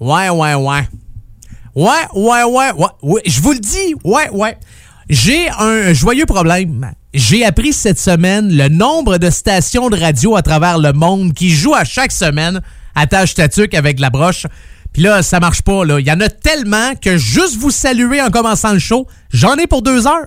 Ouais, ouais, ouais. Ouais, ouais, ouais, ouais. Je vous le dis, ouais, ouais. J'ai un joyeux problème. J'ai appris cette semaine le nombre de stations de radio à travers le monde qui jouent à chaque semaine à tâche tatuc avec la broche. Puis là, ça marche pas, là. Il y en a tellement que juste vous saluer en commençant le show, j'en ai pour deux heures.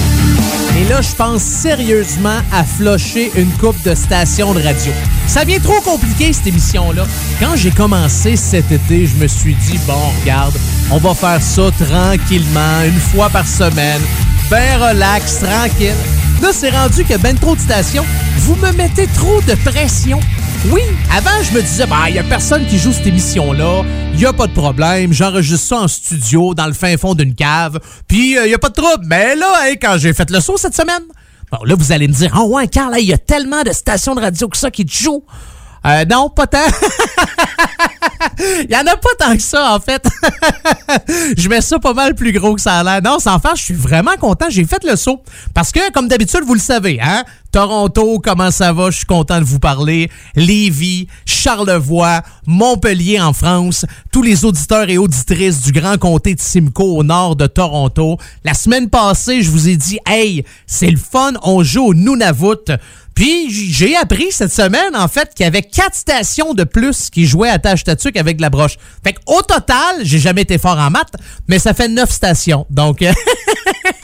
Et là, je pense sérieusement à flusher une coupe de stations de radio. Ça vient trop compliqué, cette émission-là. Quand j'ai commencé cet été, je me suis dit, bon, regarde, on va faire ça tranquillement, une fois par semaine, ben relax, tranquille. Là, c'est rendu que ben trop de stations, vous me mettez trop de pression. Oui, avant, je me disais, bah, il y a personne qui joue cette émission-là, il y a pas de problème, j'enregistre ça en studio, dans le fin fond d'une cave, puis il y a pas de trouble. Mais là, quand j'ai fait le saut cette semaine, bon, là, vous allez me dire, oh ouais, Carl, il y a tellement de stations de radio que ça qui te jouent. Euh, non, pas tant. Il y en a pas tant que ça, en fait. je mets ça pas mal plus gros que ça a l'air. Non, sans faire, je suis vraiment content. J'ai fait le saut. Parce que, comme d'habitude, vous le savez, hein? Toronto, comment ça va? Je suis content de vous parler. Lévis, Charlevoix, Montpellier en France, tous les auditeurs et auditrices du grand comté de Simcoe au nord de Toronto. La semaine passée, je vous ai dit, hey, c'est le fun, on joue au Nunavut. Puis j'ai appris cette semaine, en fait, qu'il y avait quatre stations de plus qui jouaient à tâche tatuc avec la broche. Fait au total, j'ai jamais été fort en maths, mais ça fait neuf stations. Donc,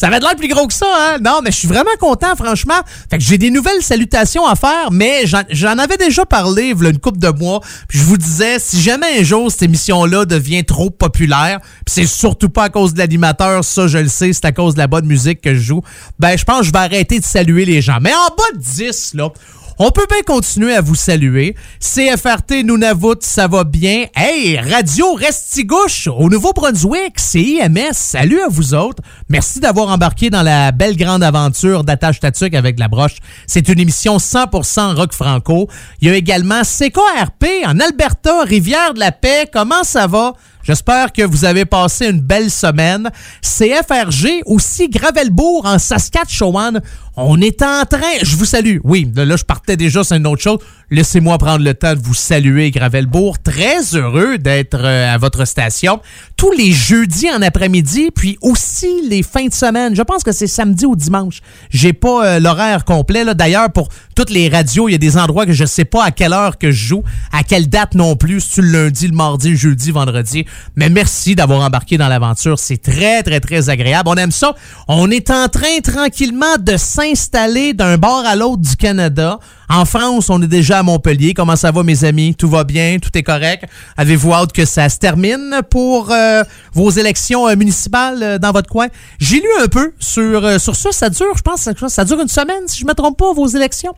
ça va être l'air plus gros que ça, hein? Non, mais je suis vraiment content, franchement. Fait que j'ai des nouvelles salutations à faire, mais j'en avais déjà parlé a une couple de mois. Puis je vous disais, si jamais un jour cette émission-là devient trop populaire, puis c'est surtout pas à cause de l'animateur, ça je le sais, c'est à cause de la bonne musique que je joue, ben je pense que je vais arrêter de saluer les gens. Mais en bas de 10, là, on peut bien continuer à vous saluer. CFRT Nunavut, ça va bien. Hey, Radio Restigouche au Nouveau-Brunswick, CIMS, salut à vous autres. Merci d'avoir embarqué dans la belle grande aventure d'attache tatuc avec la broche. C'est une émission 100% rock franco. Il y a également CKRP en Alberta, Rivière de la Paix. Comment ça va? J'espère que vous avez passé une belle semaine. CFRG, aussi Gravelbourg en Saskatchewan. On est en train. Je vous salue. Oui, là, je partais déjà, c'est une autre chose. Laissez-moi prendre le temps de vous saluer, Gravelbourg. Très heureux d'être euh, à votre station. Tous les jeudis en après-midi, puis aussi les fins de semaine. Je pense que c'est samedi ou dimanche. J'ai pas euh, l'horaire complet. Là. D'ailleurs, pour toutes les radios, il y a des endroits que je sais pas à quelle heure que je joue, à quelle date non plus, si tu le lundi, le mardi, le jeudi, vendredi? Mais merci d'avoir embarqué dans l'aventure. C'est très, très, très agréable. On aime ça. On est en train tranquillement de s'installer d'un bord à l'autre du Canada. En France, on est déjà à Montpellier. Comment ça va, mes amis? Tout va bien? Tout est correct? Avez-vous hâte que ça se termine pour euh, vos élections euh, municipales euh, dans votre coin? J'ai lu un peu sur, sur ça. Ça dure, je pense, ça dure une semaine, si je ne me trompe pas, vos élections.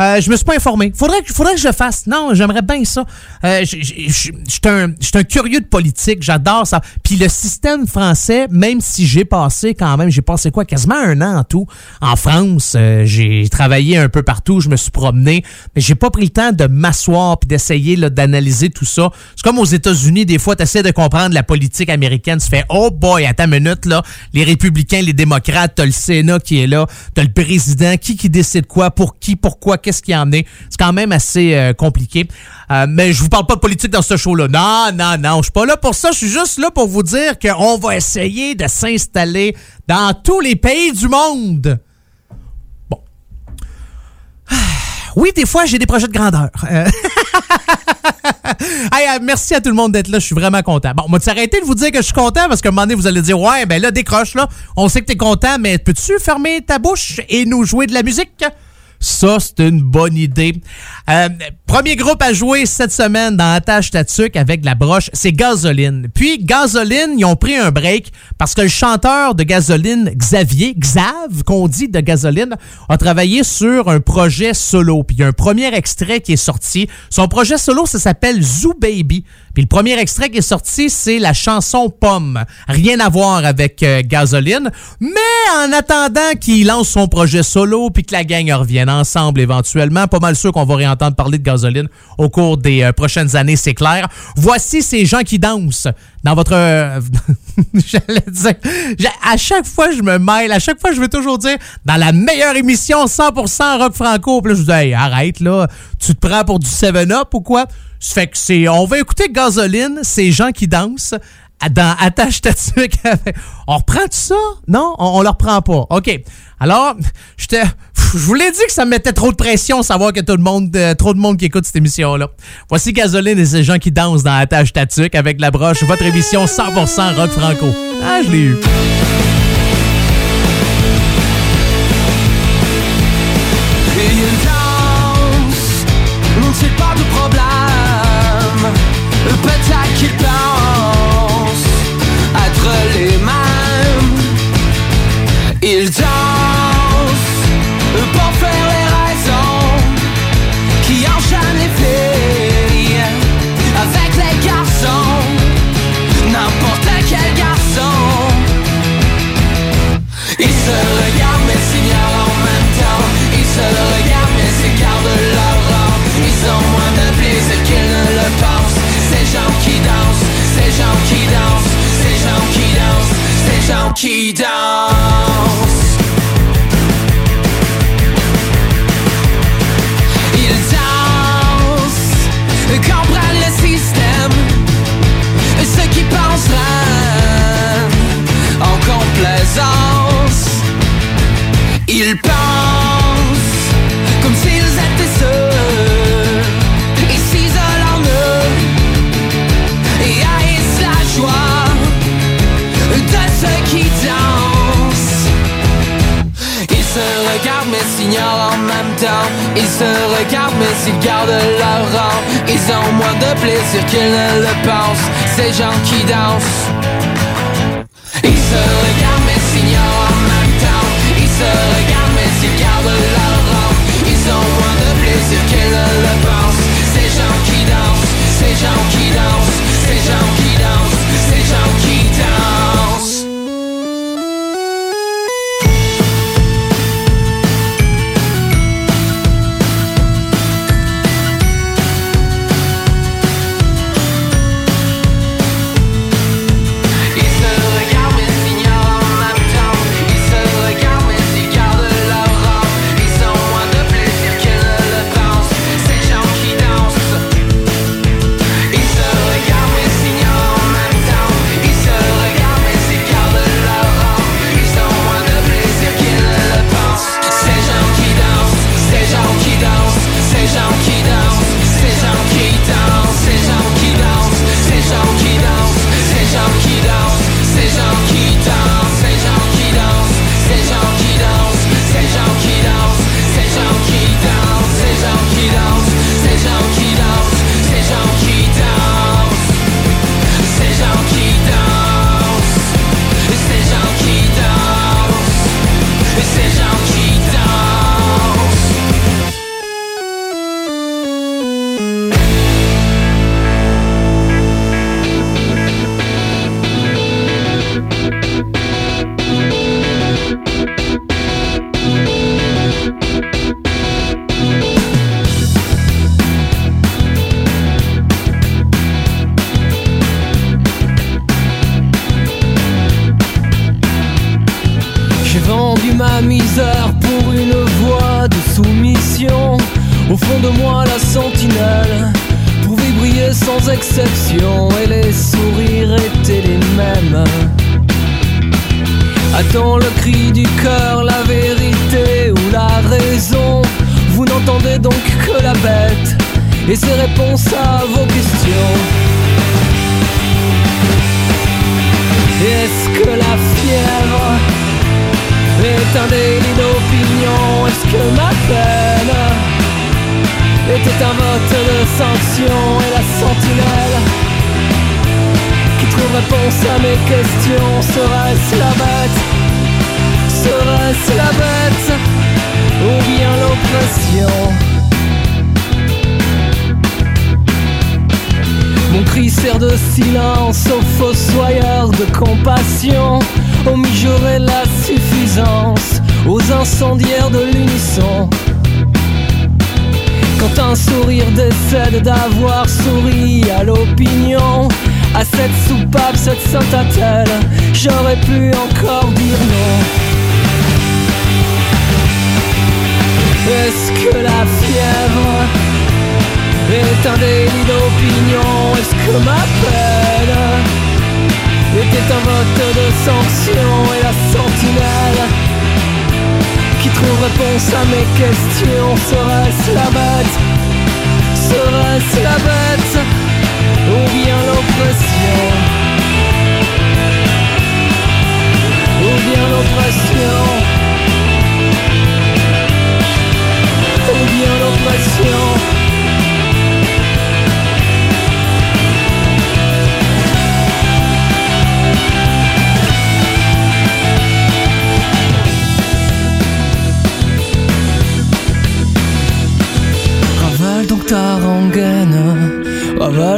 je me suis pas informé. Faudrait, faudrait que je fasse. Non, j'aimerais bien ça. je suis un, un curieux de politique. J'adore ça. Puis le système français, même si j'ai passé quand même, j'ai passé quoi? Quasiment un an en tout en France. j'ai travaillé un peu partout. Je me suis mais j'ai pas pris le temps de m'asseoir puis d'essayer d'analyser tout ça. C'est comme aux États-Unis, des fois, tu essaies de comprendre la politique américaine, tu fais Oh boy, à ta minute, là, les républicains, les démocrates, t'as le Sénat qui est là, t'as le président, qui qui décide quoi, pour qui, pourquoi, qu'est-ce qu'il y en est. C'est quand même assez euh, compliqué. Euh, mais je vous parle pas de politique dans ce show-là. Non, non, non, je suis pas là pour ça. Je suis juste là pour vous dire qu'on va essayer de s'installer dans tous les pays du monde. Oui, des fois, j'ai des projets de grandeur. Euh, euh, merci à tout le monde d'être là. Je suis vraiment content. Bon, moi, arrêter de vous dire que je suis content parce qu'à un moment donné, vous allez dire Ouais, ben là, décroche, là. On sait que t'es content, mais peux-tu fermer ta bouche et nous jouer de la musique? Ça, c'est une bonne idée. Euh, premier groupe à jouer cette semaine dans Attache Tatuc avec la broche, c'est Gasoline. Puis Gasoline, ils ont pris un break parce que le chanteur de Gasoline, Xavier, Xav, qu'on dit de Gasoline, a travaillé sur un projet solo. Puis il y a un premier extrait qui est sorti. Son projet solo, ça s'appelle Zoo Baby. Puis le premier extrait qui est sorti, c'est la chanson Pomme. Rien à voir avec euh, Gasoline. Mais en attendant qu'il lance son projet solo puis que la gang revienne ensemble éventuellement, pas mal sûr qu'on va réentendre parler de Gasoline au cours des euh, prochaines années, c'est clair. Voici ces gens qui dansent dans votre... Euh, j'allais dire... À chaque fois, je me mêle. À chaque fois, je veux toujours dire dans la meilleure émission 100% rock franco. Puis là, je dis, hey, arrête, là. Tu te prends pour du 7-up ou quoi? C'est. On va écouter Gasoline, ces gens qui dansent dans Attache ta On reprend tout ça? Non, on, on le reprend pas. OK. Alors, je vous l'ai dit que ça me mettait trop de pression savoir que tout le monde, euh, trop de monde qui écoute cette émission-là. Voici Gasoline et ces gens qui dansent dans Attache ta avec la broche, votre émission 100% rock franco. Ah, je l'ai eu. S'ils gardent leur rang Ils ont moins de plaisir qu'ils ne le pensent. Ces gens qui dansent. Ils se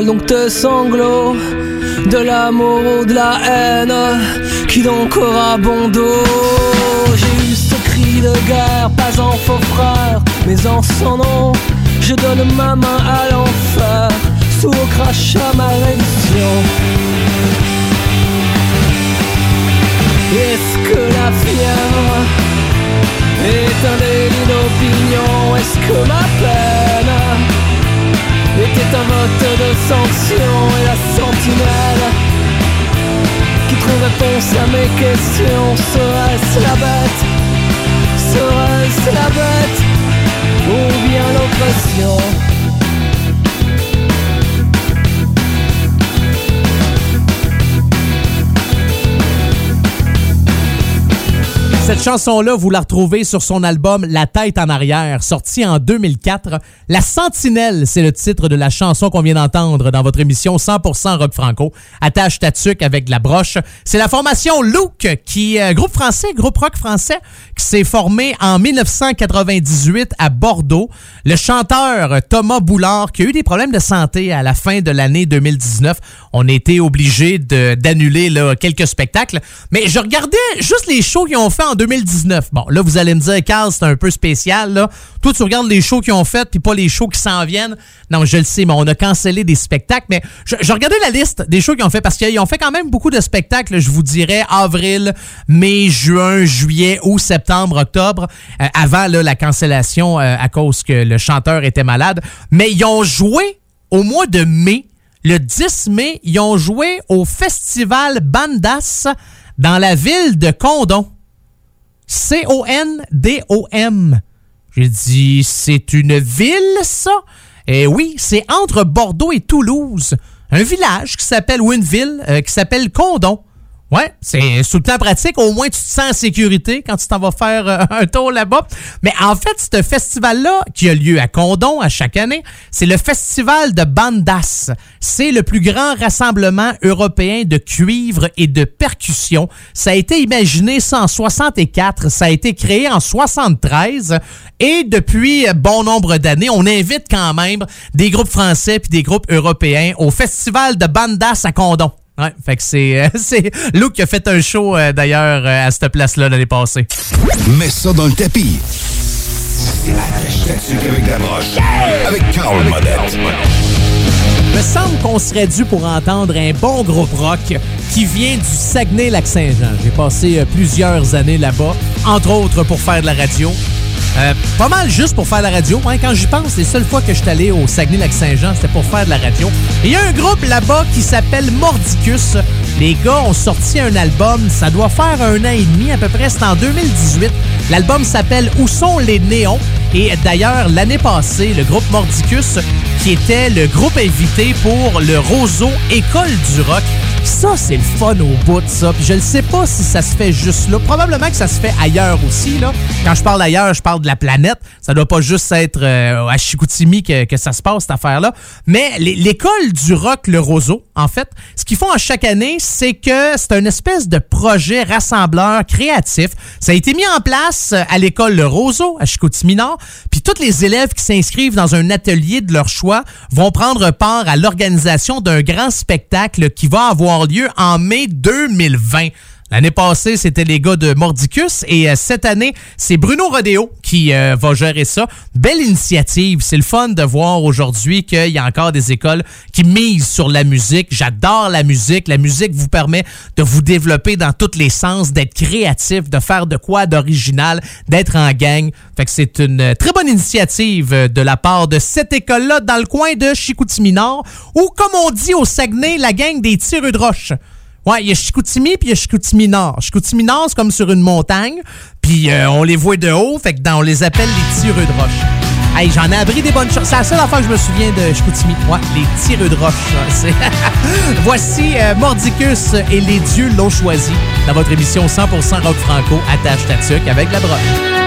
donc tes sanglots, de l'amour ou de la haine, qui donc aura bon dos J'ai eu ce cri de guerre, pas en faux frère, mais en son nom, je donne ma main à l'enfer, sous au crachat ma rémission. Est-ce que la fièvre est un délit d'opinion? Est-ce que ma peine était un vote de sanction et la sentinelle qui trouve réponse à mes questions. Serait-ce la bête? Serait-ce la bête? Ou bien l'oppression? Cette chanson-là, vous la retrouvez sur son album La tête en arrière, sorti en 2004. La Sentinelle, c'est le titre de la chanson qu'on vient d'entendre dans votre émission 100% rock franco. Attache ta avec la broche. C'est la formation Look, qui euh, groupe français, groupe rock français, qui s'est formé en 1998 à Bordeaux. Le chanteur Thomas Boulard, qui a eu des problèmes de santé à la fin de l'année 2019, on a été obligé d'annuler quelques spectacles. Mais je regardais juste les shows qu'ils ont fait en 2019. Bon, là, vous allez me dire, Carl, c'est un peu spécial. Là. Toi, tu regardes les shows qu'ils ont fait, puis pas les shows qui s'en viennent. Non, je le sais, mais on a cancellé des spectacles. Mais je, regardais la liste des shows qu'ils ont fait, parce qu'ils ont fait quand même beaucoup de spectacles, je vous dirais, avril, mai, juin, juillet, août, septembre, octobre, euh, avant la cancellation euh, à cause que le chanteur était malade. Mais ils ont joué au mois de mai. Le 10 mai, ils ont joué au festival Bandas dans la ville de Condon. C-O-N-D-O-M. J'ai dit, c'est une ville, ça? Eh oui, c'est entre Bordeaux et Toulouse. Un village qui s'appelle Winville, euh, qui s'appelle Condon. Ouais, c'est sous le temps pratique. Au moins, tu te sens en sécurité quand tu t'en vas faire euh, un tour là-bas. Mais en fait, ce festival-là, qui a lieu à Condon à chaque année, c'est le festival de Bandas. C'est le plus grand rassemblement européen de cuivre et de percussion. Ça a été imaginé en 64, ça a été créé en 73 et depuis bon nombre d'années, on invite quand même des groupes français puis des groupes européens au festival de Bandas à Condon. Ouais, fait que c'est, euh, c'est Luke qui a fait un show euh, d'ailleurs euh, à cette place-là l'année passée. Mets ça dans le tapis. avec la broche. Avec Carl Modette. Me semble qu'on serait dû pour entendre un bon groupe rock qui vient du Saguenay-Lac-Saint-Jean. J'ai passé plusieurs années là-bas, entre autres pour faire de la radio. Euh, pas mal juste pour faire la radio. Quand j'y pense, les seules fois que je suis allé au Saguenay-Lac-Saint-Jean, c'était pour faire de la radio. Il y a un groupe là-bas qui s'appelle Mordicus. Les gars ont sorti un album, ça doit faire un an et demi à peu près, c'est en 2018. L'album s'appelle Où sont les néons? Et d'ailleurs, l'année passée, le groupe Mordicus, qui était le groupe invité pour le Roseau École du rock, Ça, c'est le fun au bout de ça. Puis je ne sais pas si ça se fait juste là. Probablement que ça se fait ailleurs aussi. Là. Quand je parle d'ailleurs, je parle de la planète. Ça doit pas juste être euh, à Chicoutimi que, que, ça se passe, cette affaire-là. Mais l'école du rock Le Roseau, en fait, ce qu'ils font à chaque année, c'est que c'est un espèce de projet rassembleur créatif. Ça a été mis en place à l'école Le Roseau, à Chicoutimi-Nord. Puis tous les élèves qui s'inscrivent dans un atelier de leur choix vont prendre part à l'organisation d'un grand spectacle qui va avoir lieu en mai 2020. L'année passée, c'était les gars de Mordicus et euh, cette année, c'est Bruno Rodeo qui euh, va gérer ça. Belle initiative. C'est le fun de voir aujourd'hui qu'il y a encore des écoles qui misent sur la musique. J'adore la musique. La musique vous permet de vous développer dans tous les sens, d'être créatif, de faire de quoi d'original, d'être en gang. Fait que c'est une très bonne initiative de la part de cette école-là dans le coin de Chicoutimi-Nord ou comme on dit au Saguenay, la gang des tireux de roche. Ouais, il y a Chicoutimi puis il y a Chicoutimi Nord. Chicoutimi Nord, c'est comme sur une montagne, puis euh, on les voit de haut, fait que on les appelle les tireux de roche. Hey, j'en ai appris des bonnes choses. C'est la seule fois que je me souviens de Chicoutimi. Ouais, les tireux de roche. Voici euh, Mordicus et les dieux l'ont choisi dans votre émission 100% rock franco attache ta avec la broche.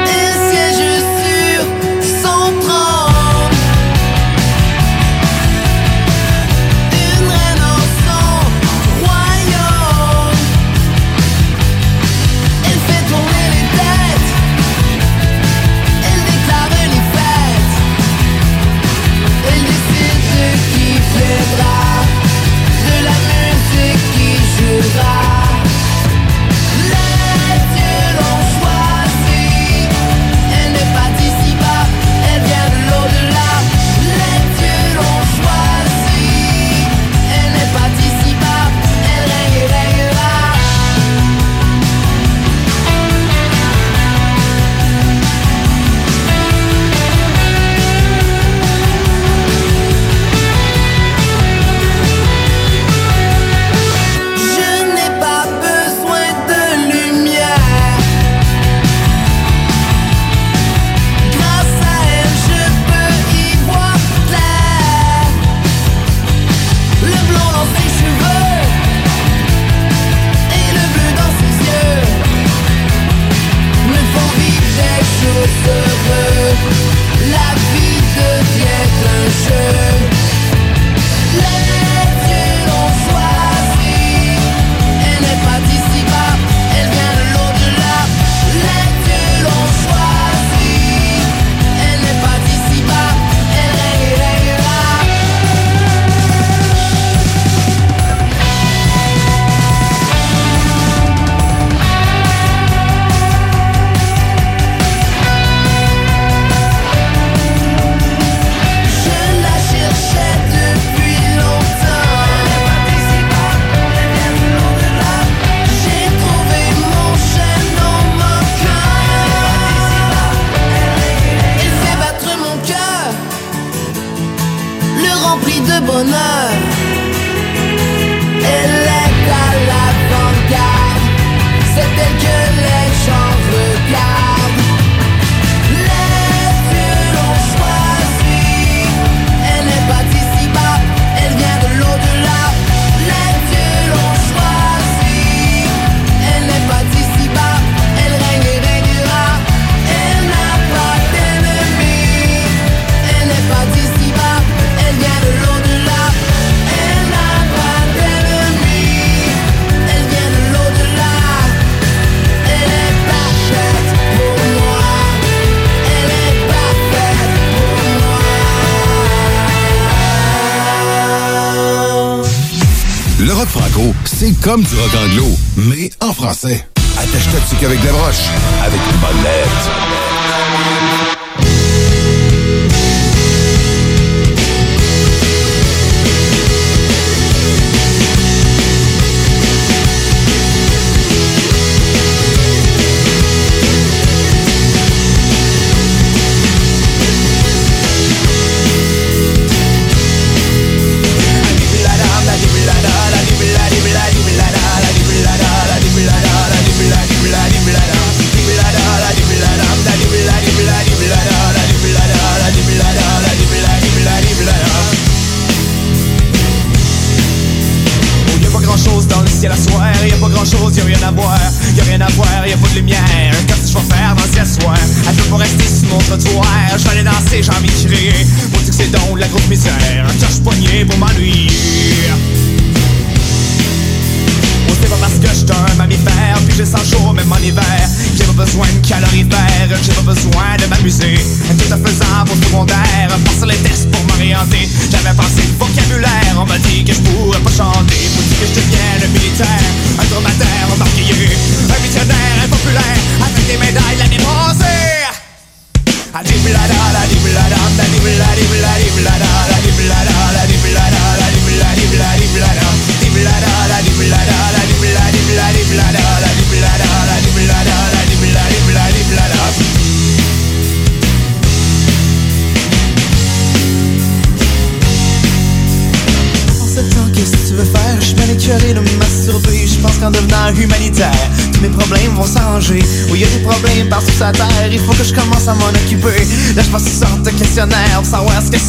Comme du rock anglo, mais en français. Attache-toi avec des broches, avec une bonne lettre.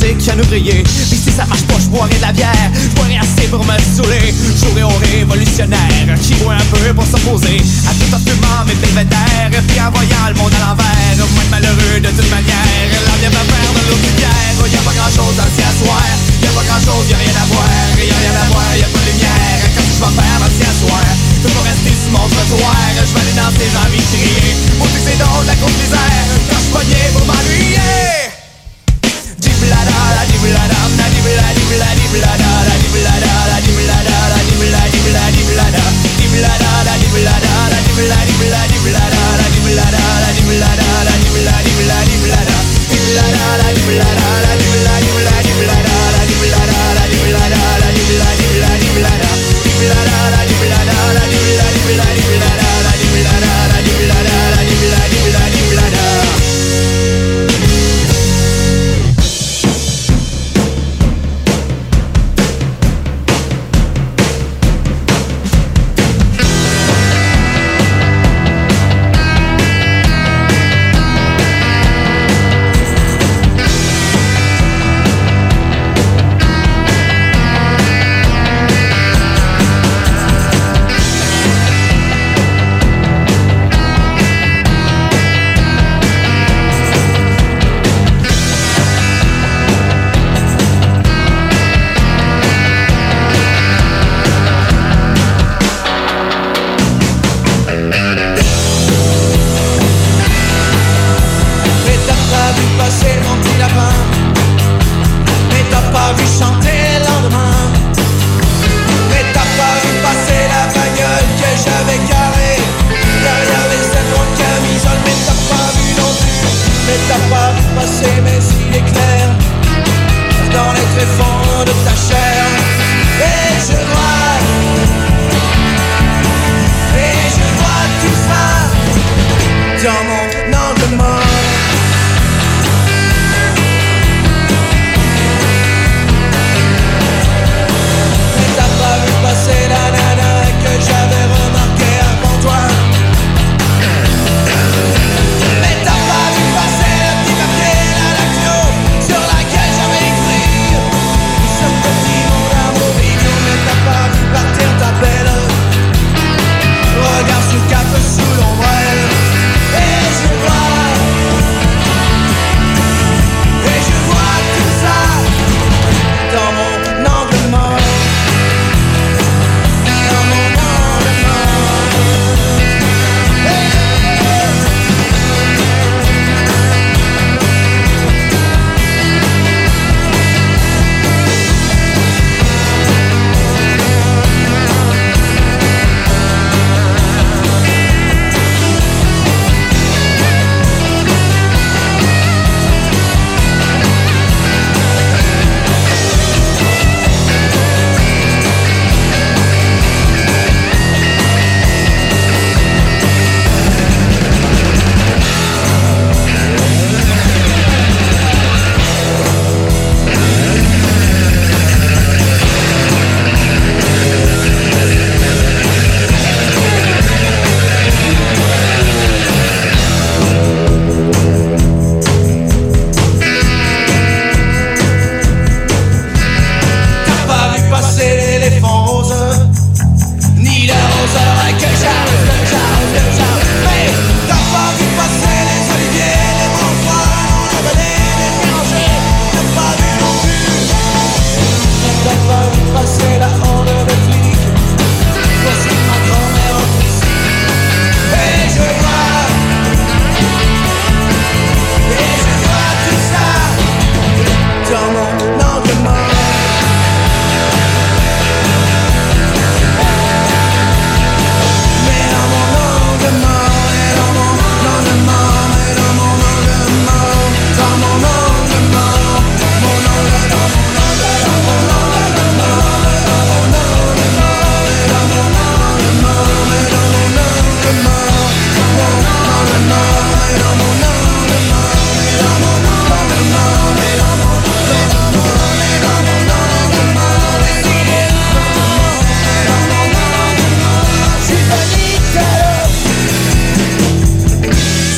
Savoir ce que c'est qu'un ouvrier Puis si ça marche pas, je boirai de la bière. Je boirai assez pour me saouler. J'aurai au révolutionnaire Qui boit un peu pour s'opposer À tout en fumant mes belvédères Puis en voyant le monde à l'envers Moi, malheureux de toute manière. La vie va faire de l'eau de bière. Oh, y a pas grand chose à s'y asseoir. Y a pas grand chose, y a rien à voir Y a rien à voir, y a pas de lumière. Que je vais faire dans soir Je peux pas rester sur mon trottoir. Je vais aller danser, j'ai envie de crier. Pour c'est drôle, la grosse misère. Quand je pour m'ennuyer blah, blah.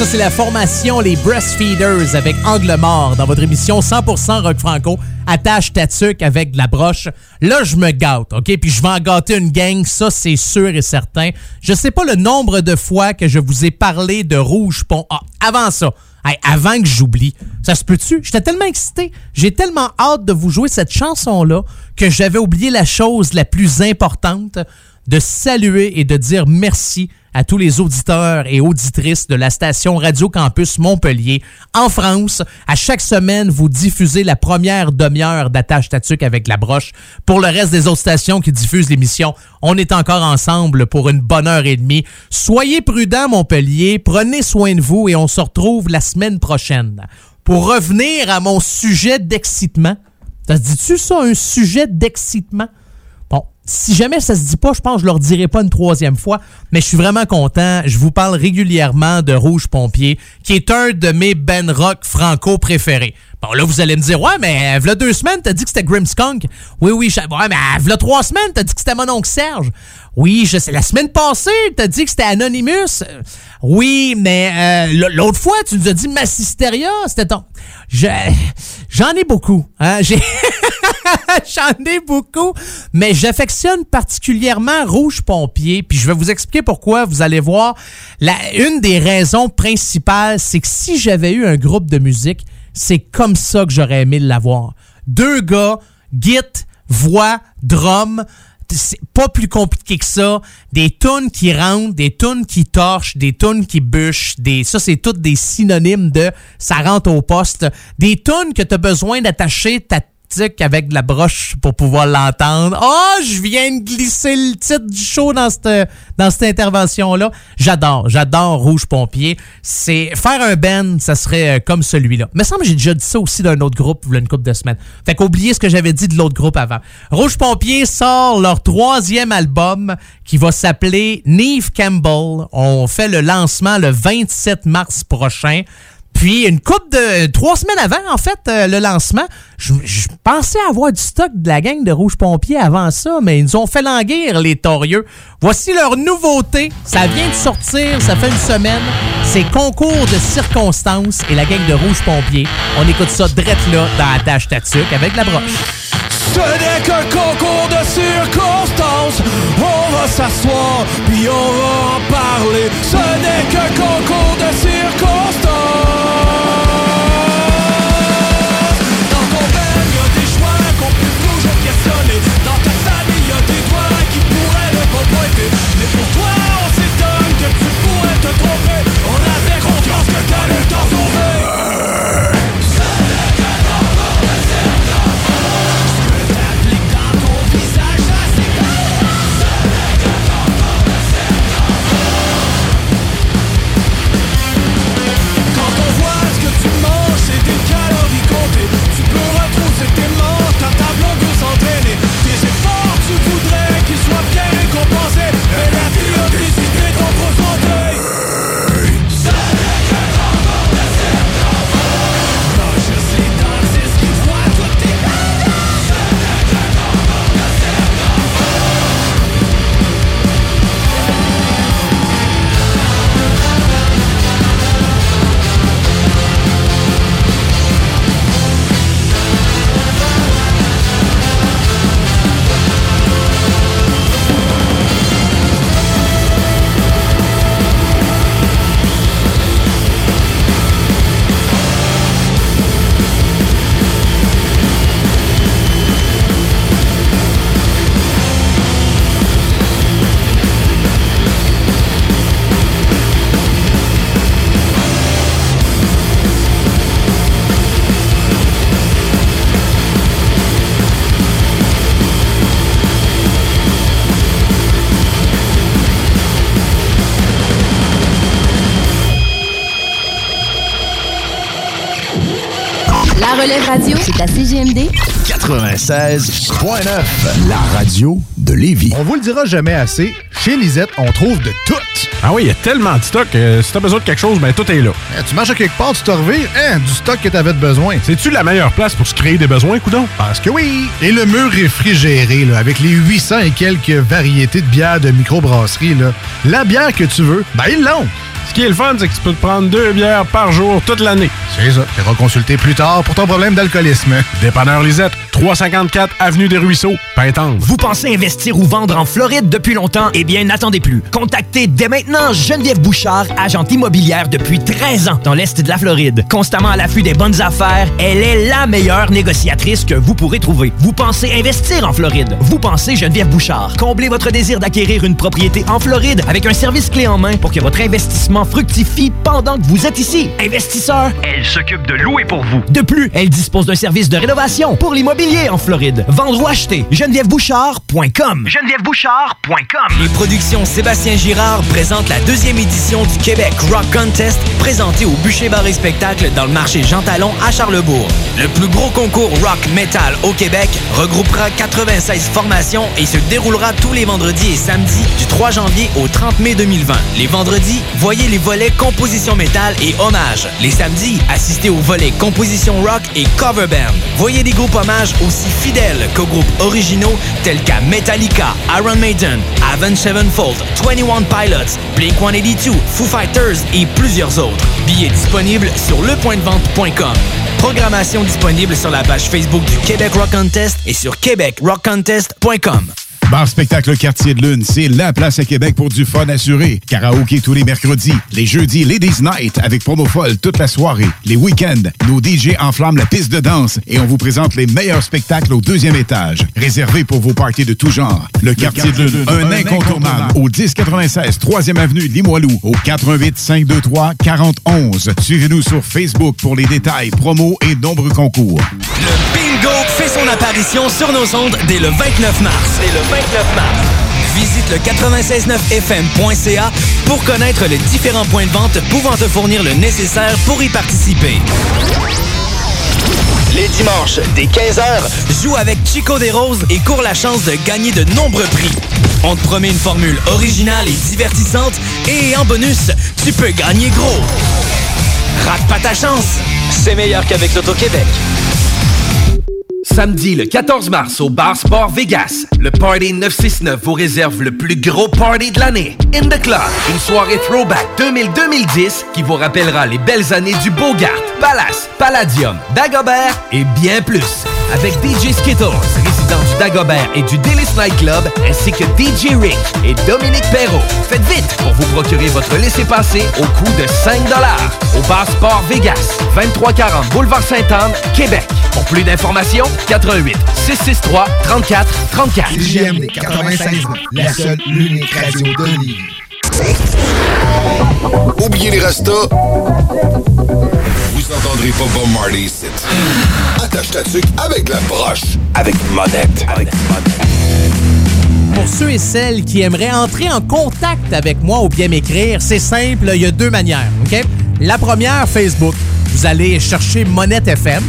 Ça, c'est la formation Les Breastfeeders avec Angle Mort dans votre émission 100% Rock Franco. Attache ta tuque avec de la broche. Là, je me gâte, OK? Puis je vais en gâter une gang, ça, c'est sûr et certain. Je sais pas le nombre de fois que je vous ai parlé de Rouge Pont. Ah, avant ça, avant que j'oublie, ça se peut-tu? J'étais tellement excité. J'ai tellement hâte de vous jouer cette chanson-là que j'avais oublié la chose la plus importante de saluer et de dire merci à tous les auditeurs et auditrices de la station Radio Campus Montpellier. En France, à chaque semaine, vous diffusez la première demi-heure d'attache tatuc avec la broche. Pour le reste des autres stations qui diffusent l'émission, on est encore ensemble pour une bonne heure et demie. Soyez prudents, Montpellier, prenez soin de vous et on se retrouve la semaine prochaine. Pour revenir à mon sujet d'excitement, ça dit-tu ça, un sujet d'excitement? Si jamais ça se dit pas, je pense que je leur dirai pas une troisième fois, mais je suis vraiment content. Je vous parle régulièrement de Rouge Pompier, qui est un de mes Ben Rock franco préférés. Bon, là, vous allez me dire, ouais, mais v'là deux semaines, t'as dit que c'était Grimmskunk. Oui, oui, ouais, mais v'là trois semaines, t'as dit que c'était mon oncle Serge? Oui, je sais, la semaine passée, t'as dit que c'était Anonymous? Oui, mais euh, l'autre fois, tu nous as dit Massisteria, c'était ton... J'en ai beaucoup. Hein? J'en ai beaucoup, mais j'affectionne particulièrement Rouge Pompier, puis je vais vous expliquer pourquoi. Vous allez voir, une des raisons principales, c'est que si j'avais eu un groupe de musique, c'est comme ça que j'aurais aimé l'avoir. Deux gars, git, voix, drum, c'est pas plus compliqué que ça. Des tunes qui rentrent, des tunes qui torchent, des tunes qui bûchent, des ça c'est toutes des synonymes de ça rentre au poste. Des tunes que tu as besoin d'attacher ta avec de la broche pour pouvoir l'entendre. Oh, je viens de glisser le titre du show dans cette, intervention-là. J'adore, j'adore Rouge Pompier. C'est faire un band, ça serait euh, comme celui-là. Mais semble j'ai déjà dit ça aussi d'un autre groupe il une couple de semaines. Fait qu'oubliez ce que j'avais dit de l'autre groupe avant. Rouge Pompier sort leur troisième album qui va s'appeler Neve Campbell. On fait le lancement le 27 mars prochain. Puis une coupe de trois semaines avant, en fait, euh, le lancement, je, pensais avoir du stock de la gang de Rouge Pompier avant ça, mais ils nous ont fait languir les torieux. Voici leur nouveauté. Ça vient de sortir, ça fait une semaine. C'est concours de circonstances et la gang de Rouge Pompier. On écoute ça drette là dans la tâche tatuc avec la broche. Ce n'est qu'un concours de circonstances. On va s'asseoir, puis on va en parler. Ce n'est qu'un concours de circonstances. Radio, c'est à CGMD 96.9, la radio de Lévis. On vous le dira jamais assez, chez Lisette, on trouve de tout. Ah oui, il y a tellement de stock. Euh, si t'as besoin de quelque chose, ben tout est là. Eh, tu marches à quelque part, tu te revires, hein, du stock que t'avais besoin. C'est-tu la meilleure place pour se créer des besoins, coudon? Parce que oui! Et le mur réfrigéré, là, avec les 800 et quelques variétés de bières de microbrasserie, là, la bière que tu veux, ben ils l'ont! Ce qui est le fun, c'est que tu peux te prendre deux bières par jour toute l'année. C'est ça. Tu iras consulter plus tard pour ton problème d'alcoolisme. Dépanneur Lisette, 354 Avenue des Ruisseaux, Pintendre. Vous pensez investir ou vendre en Floride depuis longtemps? Eh bien, n'attendez plus. Contactez dès maintenant Geneviève Bouchard, agente immobilière depuis 13 ans dans l'Est de la Floride. Constamment à l'affût des bonnes affaires, elle est la meilleure négociatrice que vous pourrez trouver. Vous pensez investir en Floride? Vous pensez Geneviève Bouchard. Comblez votre désir d'acquérir une propriété en Floride avec un service clé en main pour que votre investissement fructifie pendant que vous êtes ici. Investisseur, elle s'occupe de louer pour vous. De plus, elle dispose d'un service de rénovation pour l'immobilier en Floride. Vendre ou acheter, genevièvebouchard.com. genevièvebouchard.com. Les productions Sébastien Girard présentent la deuxième édition du Québec Rock Contest présenté au Bûcher Bar et Spectacle dans le marché Jean Talon à Charlebourg. Le plus gros concours rock metal au Québec regroupera 96 formations et se déroulera tous les vendredis et samedis du 3 janvier au 30 mai 2020. Les vendredis, voyez les volets composition métal et hommage. Les samedis, assistez aux volets composition rock et cover band. Voyez des groupes hommages aussi fidèles qu'aux groupes originaux tels qu'à Metallica, Iron Maiden, Avenged Sevenfold, 21 Pilots, Blink-182, Foo Fighters et plusieurs autres. Billets disponibles sur lepointdevente.com. Programmation disponible sur la page Facebook du Québec Rock Contest et sur québecrockcontest.com. Bar Spectacle Quartier de Lune, c'est la place à Québec pour du fun assuré. Karaoké tous les mercredis, les jeudis Ladies Night avec promo folle toute la soirée. Les week-ends, nos DJ enflamment la piste de danse et on vous présente les meilleurs spectacles au deuxième étage. Réservé pour vos parties de tout genre. Le Quartier de Lune, un incontournable au 1096 3e avenue Limoilou au 418 523 4011. Suivez-nous sur Facebook pour les détails, promos et nombreux concours. Le bingo fait son apparition sur nos ondes dès le 29 mars. Dès le 29 mars. Visite le 969fm.ca pour connaître les différents points de vente pouvant te fournir le nécessaire pour y participer. Les dimanches, dès 15h, joue avec Chico des Roses et cours la chance de gagner de nombreux prix. On te promet une formule originale et divertissante et en bonus, tu peux gagner gros. Rate pas ta chance, c'est meilleur qu'avec l'Auto-Québec. Samedi le 14 mars au Bar Sport Vegas, le Party 969 vous réserve le plus gros party de l'année. In the Club, une soirée throwback 2000-2010 qui vous rappellera les belles années du Bogart, Palace, Palladium, Dagobert et bien plus. Avec DJ Skittles, du Dagobert et du Délice Night Club, ainsi que DJ Rick et Dominique Perrault. Faites vite pour vous procurer votre laissez-passer au coût de 5 au Bar Sport Vegas, 2340 Boulevard Sainte-Anne, Québec. Pour plus d'informations, 88 663 34 34. CJMD 96 la seule, l'unique radio de Lévis. Oubliez les restos. Vous entendrez pas Bob Marley ici. Attache ta tuque avec la broche. Avec monette. Avec Pour ceux et celles qui aimeraient entrer en contact avec moi ou bien m'écrire, c'est simple, il y a deux manières, OK? La première, Facebook. Vous allez chercher Monette FM,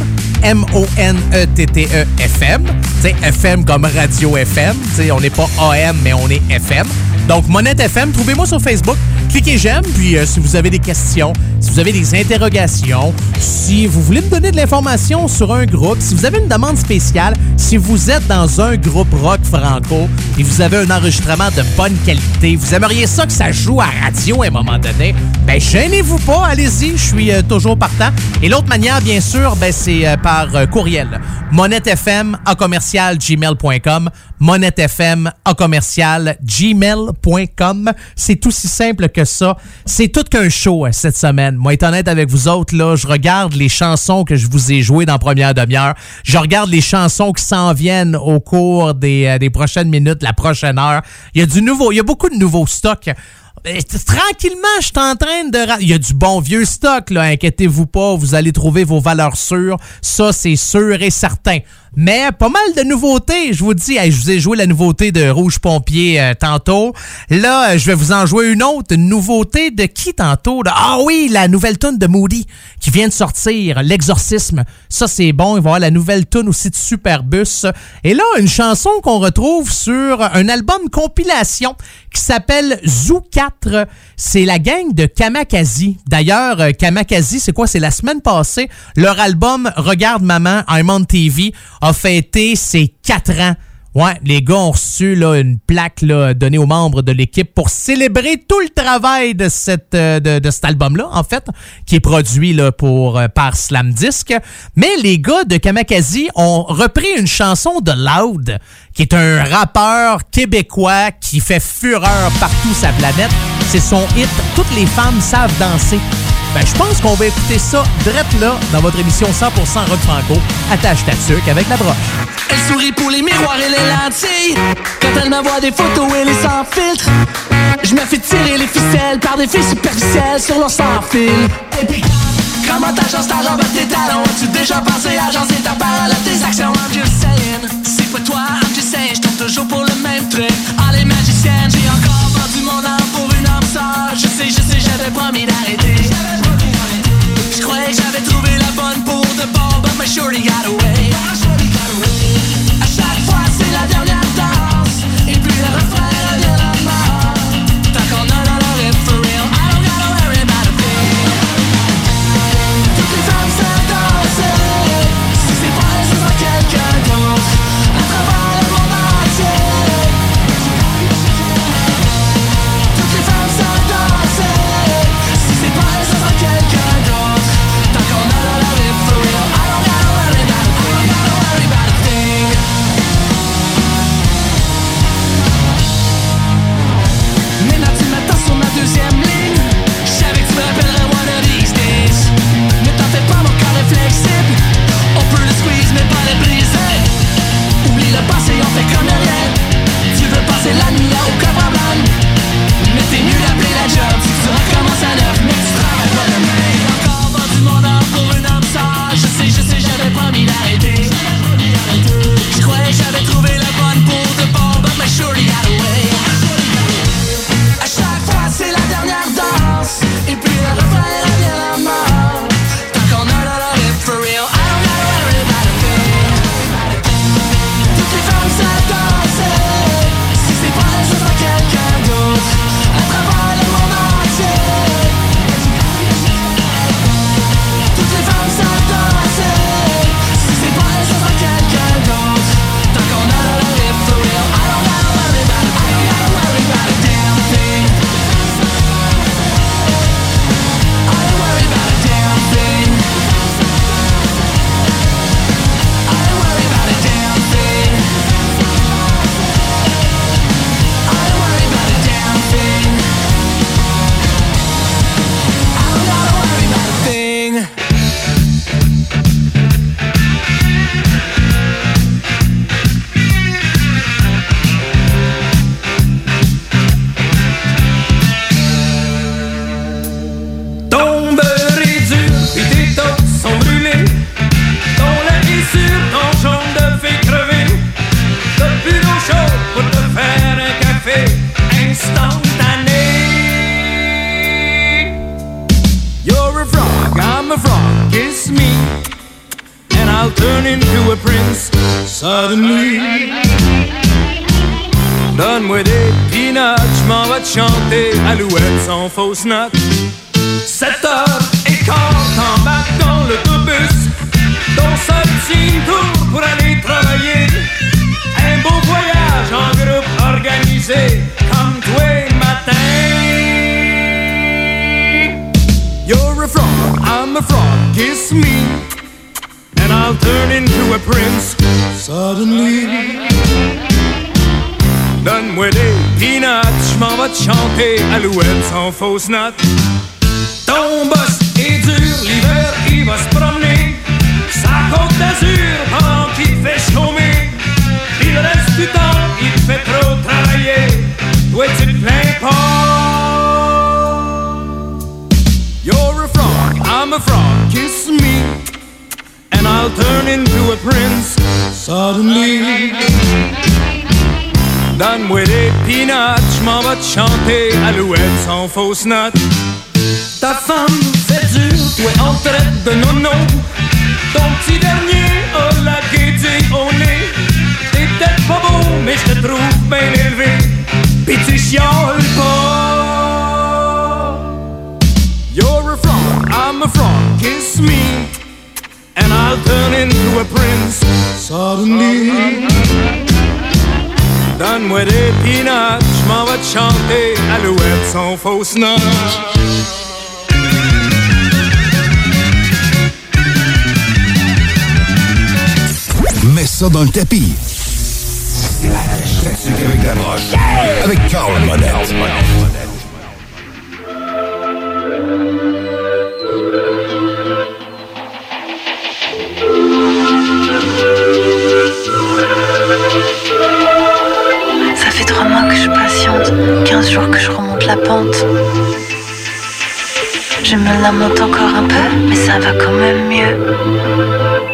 M-O-N-E-T-T-E FM. C'est FM comme Radio FM. T'sais, on n'est pas AM, mais on est FM. Donc, Monette FM, trouvez-moi sur Facebook. Cliquez j'aime, puis euh, si vous avez des questions, si vous avez des interrogations, si vous voulez me donner de l'information sur un groupe, si vous avez une demande spéciale, si vous êtes dans un groupe rock franco et vous avez un enregistrement de bonne qualité, vous aimeriez ça que ça joue à radio à un moment donné, ben gênez-vous pas, allez-y, je suis euh, toujours partant. Et l'autre manière, bien sûr, ben, c'est euh, par euh, courriel. monettefm à commercial gmail.com monettefm à commercial gmail.com. C'est aussi simple que ça. C'est tout qu'un show euh, cette semaine. Moi, être honnête avec vous autres, là, je regarde les chansons que je vous ai jouées dans la première demi-heure. Je regarde les chansons qui s'en viennent au cours des, euh, des prochaines minutes, la prochaine heure. Il y a du nouveau, il y a beaucoup de nouveaux stocks. Euh, Tranquillement, je suis en train de... Il y a du bon vieux stock, là. Inquiétez-vous pas, vous allez trouver vos valeurs sûres. Ça, c'est sûr et certain. Mais pas mal de nouveautés, je vous dis. Je vous ai joué la nouveauté de Rouge Pompier euh, tantôt. Là, euh, je vais vous en jouer une autre. Une nouveauté de qui tantôt? Ah oui, la nouvelle tune de Moody qui vient de sortir, L'Exorcisme. Ça, c'est bon. Il va y avoir la nouvelle tune aussi de Superbus. Et là, une chanson qu'on retrouve sur un album compilation qui s'appelle Zoo 4. C'est la gang de Kamakazi. D'ailleurs, euh, Kamakazi, c'est quoi? C'est la semaine passée. Leur album Regarde Maman, I'm on TV a fêté ses quatre ans Ouais, les gars ont reçu une plaque donnée aux membres de l'équipe pour célébrer tout le travail de, euh, cet album-là, en fait, qui est produit là, pour, euh, par Slam Disc. Mais les gars de Kamakazi ont repris une chanson de Loud, qui est un rappeur québécois qui fait fureur partout sa planète. C'est son hit Toutes les femmes savent danser. Ben, je pense qu'on va écouter ça direct là dans votre émission 100% rock franco. Attache ta tuque avec la broche. Elle sourit pour les miroirs et les lentilles. Quand elle m'envoie des photos, elle est sans filtre. Je me fais tirer les ficelles par des filles superficielles sur leur sans fil. Et puis, comment t'agences ta robe à tes talons? As-tu déjà pensé à agencer ta parole à tes actions? I'm just c'est pas toi, I'm just saying, je tombe toujours pour le même truc. Ah, les magiciennes, j'ai encore vendu mon âme pour une âme sœur. Je sais, je sais, j'avais promis d'arrêter. J'avais trouvé la bonne pour de bon, but my shorty got away. Sans fausse note ta femme fait dur, on te traite de nono. Ton petit dernier a la gaieté au nez. T'es peut-être pas beau, mais je te trouve bien élevé. Pis tu chiales pas. You're a frog, I'm a frog, kiss me. And I'll turn into a prince. Suddenly Donne-moi des peanuts, chanter. Alouette, son fausse note. Mets ça dans le tapis. Avec la broche. Avec Carl Monette. Que je patiente, 15 jours que je remonte la pente. Je me lamente encore un peu, mais ça va quand même mieux.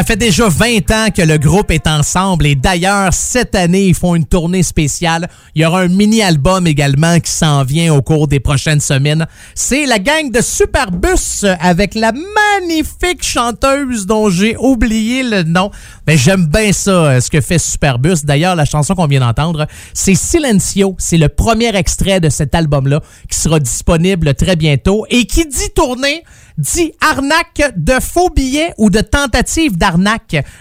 Ça fait déjà 20 ans que le groupe est ensemble et d'ailleurs, cette année, ils font une tournée spéciale. Il y aura un mini-album également qui s'en vient au cours des prochaines semaines. C'est la gang de Superbus avec la magnifique chanteuse dont j'ai oublié le nom. Mais j'aime bien ça, euh, ce que fait Superbus. D'ailleurs, la chanson qu'on vient d'entendre, c'est Silencio. C'est le premier extrait de cet album-là qui sera disponible très bientôt. Et qui dit tournée, dit arnaque de faux billets ou de tentative d'arnaque.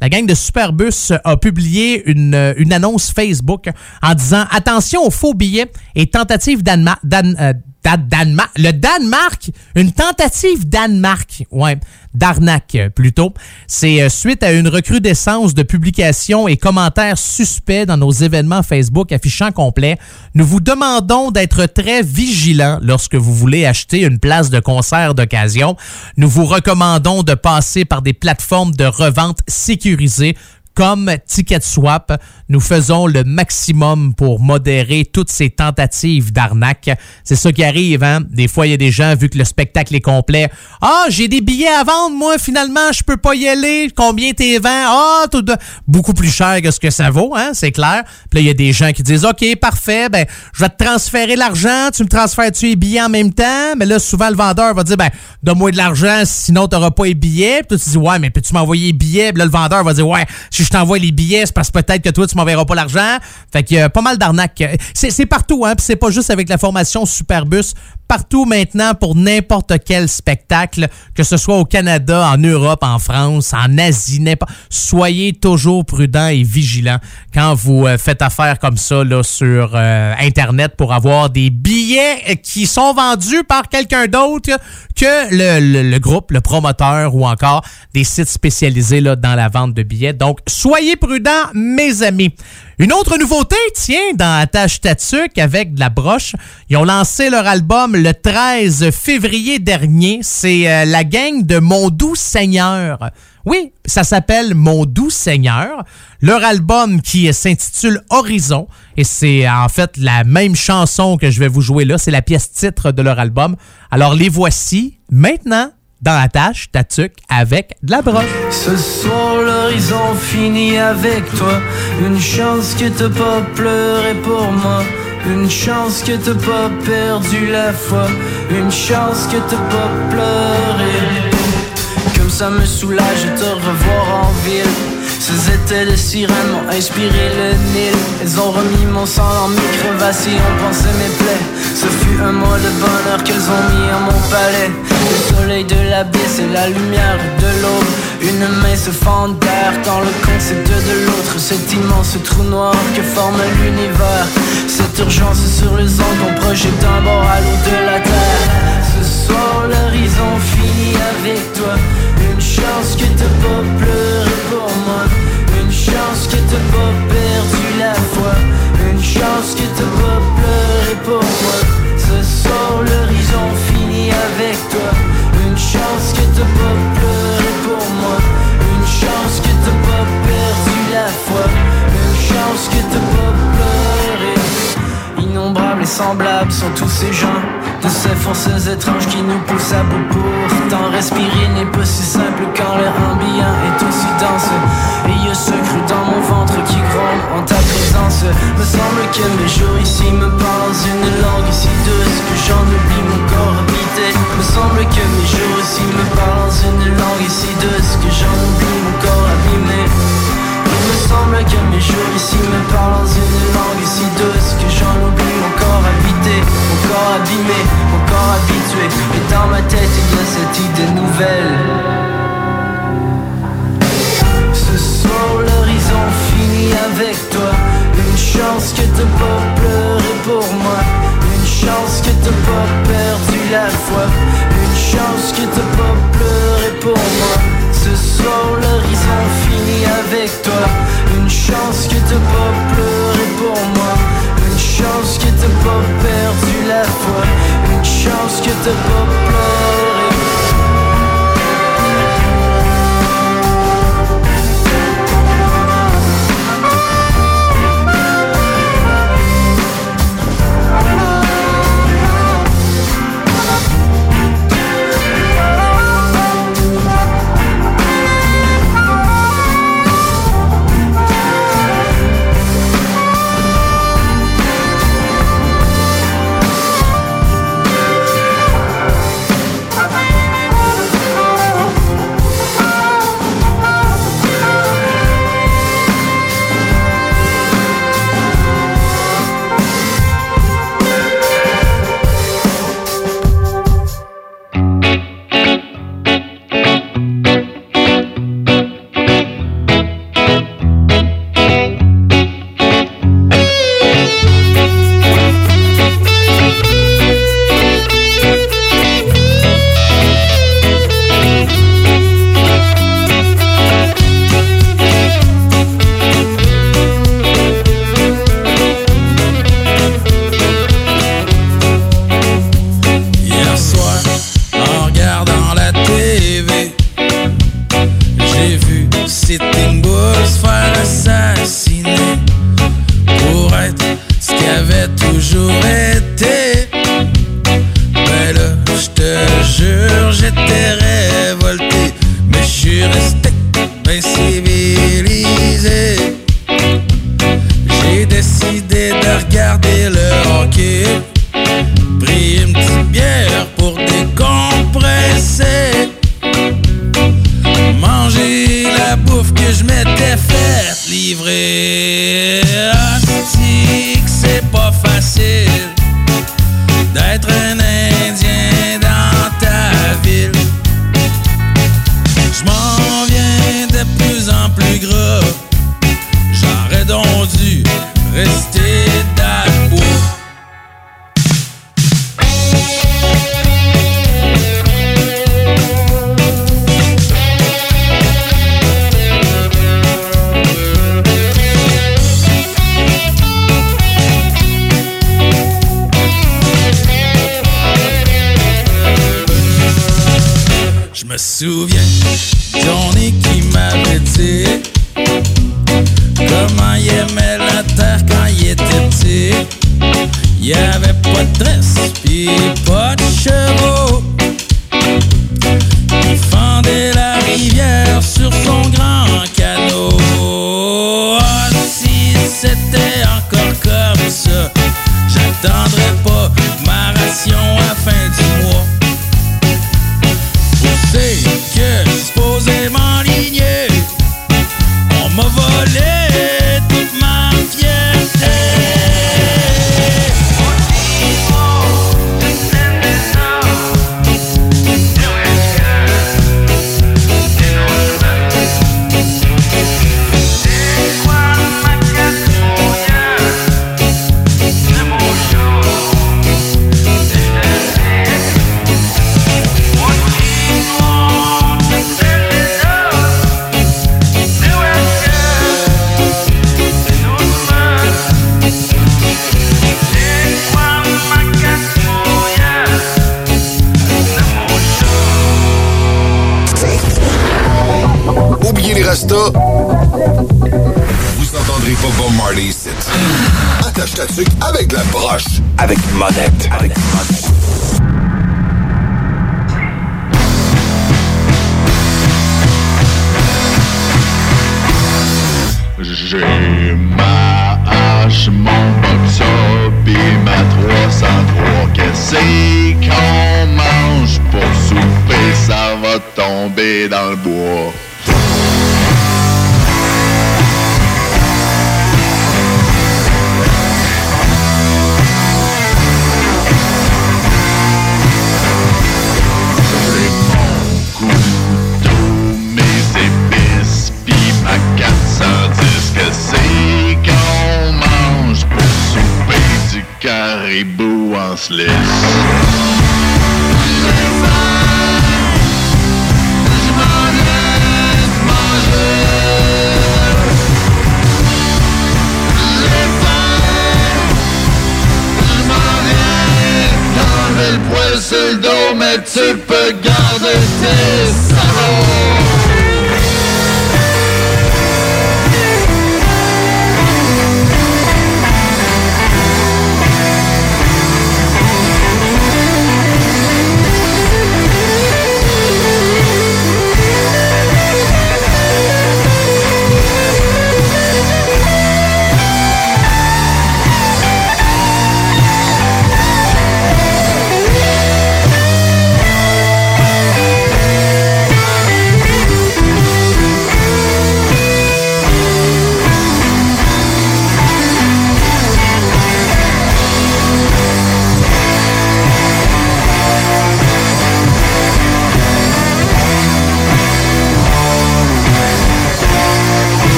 La gang de Superbus a publié une, annonce Facebook en disant attention aux faux billets et tentative d'Anma- Dan- euh, Dan- Danemark. Le Danemark, une tentative Danemark, ouais, d'arnaque euh, plutôt. C'est euh, suite à une recrudescence de publications et commentaires suspects dans nos événements Facebook affichant complet. Nous vous demandons d'être très vigilants lorsque vous voulez acheter une place de concert d'occasion. Nous vous recommandons de passer par des plateformes de revente sécurisées comme TicketSwap. Nous faisons le maximum pour modérer toutes ces tentatives d'arnaque. C'est ça qui arrive, hein? Des fois, il y a des gens, vu que le spectacle est complet, ah, j'ai des billets à vendre, moi, finalement, je peux pas y aller. Combien t'es vends? Ah, tout de... beaucoup plus cher que ce que ça vaut, hein? C'est clair. Puis là, il y a des gens qui disent, OK, parfait, ben, je vais te transférer l'argent, tu me transfères-tu les billets en même temps? Mais là, souvent, le vendeur va dire, ben, donne-moi de l'argent, sinon t'auras pas les billets. Puis toi, tu dis, ouais, mais peux-tu m'envoyer les billets? Là, le vendeur va dire, ouais, si je t'envoie les billets, c'est parce que peut-être que toi, tu m'enverras pas l'argent. Fait qu'il y a pas mal d'arnaques. C'est partout, hein? C'est pas juste avec la formation Superbus. Partout maintenant pour n'importe quel spectacle, que ce soit au Canada, en Europe, en France, en Asie, n'importe. Soyez toujours prudents et vigilants quand vous euh, faites affaire comme ça sur euh, Internet pour avoir des billets qui sont vendus par quelqu'un d'autre que le, groupe, le promoteur ou encore des sites spécialisés dans la vente de billets. Donc, soyez prudents, mes amis. Une autre nouveauté, tiens, dans Attache Tatuc avec de la broche, ils ont lancé leur album le 13 février dernier. C'est euh, la gang de Mon Doux Seigneur. Oui, ça s'appelle Mon Doux Seigneur. Leur album qui s'intitule Horizon. Et c'est en fait la même chanson que je vais vous jouer là. C'est la pièce titre de leur album. Alors les voici maintenant dans Attache Tatuc avec de la broche. Ce soir l'horizon finit avec toi. Une chance que t'as pas pleuré pour moi. Une chance que t'as pas perdu la foi. Une chance que t'as pas pleuré. Comme ça me soulage de te revoir en ville ces étés de sirènes m'ont inspiré le Nil. Elles ont remis mon sang dans mes crevasses et ont mes plaies. Ce fut un mois de bonheur qu'elles ont mis à mon palais. Le soleil de l'abysse et la lumière de l'aube. Une main se fend d'air quand le concept de l'autre. Cet immense trou noir que forme l'univers. Cette urgence sur les ondes qu'on projette d'un bord à l'autre de la terre. Ce soir l'horizon finit avec toi. Une chance que t'as pas pleuré pas perdu la foi. Une chance que t'as pas pleuré pour moi. Ce soir l'horizon finit avec toi. Une chance que t'as pas pleuré pour moi. Une chance que t'as pas perdu la foi. Une chance que t'as pas pleuré. Innombrables et semblables sont tous ces gens. De ces forces étranges qui nous poussent à bout Pourtant respirer n'est pas si simple quand l'air dans ma tête il y a cette idée nouvelle. Ce soir l'horizon finit avec toi. Une chance que t'as pas pleuré pour moi. Une chance que t'as pas perdu la foi. Une chance que t'as pas pleuré pour moi. Ce soir l'horizon finit avec toi. Une chance que t'as pas pleuré pour moi. Une chance que t'as pas perdu la foi chance que t'as pas pleuré Je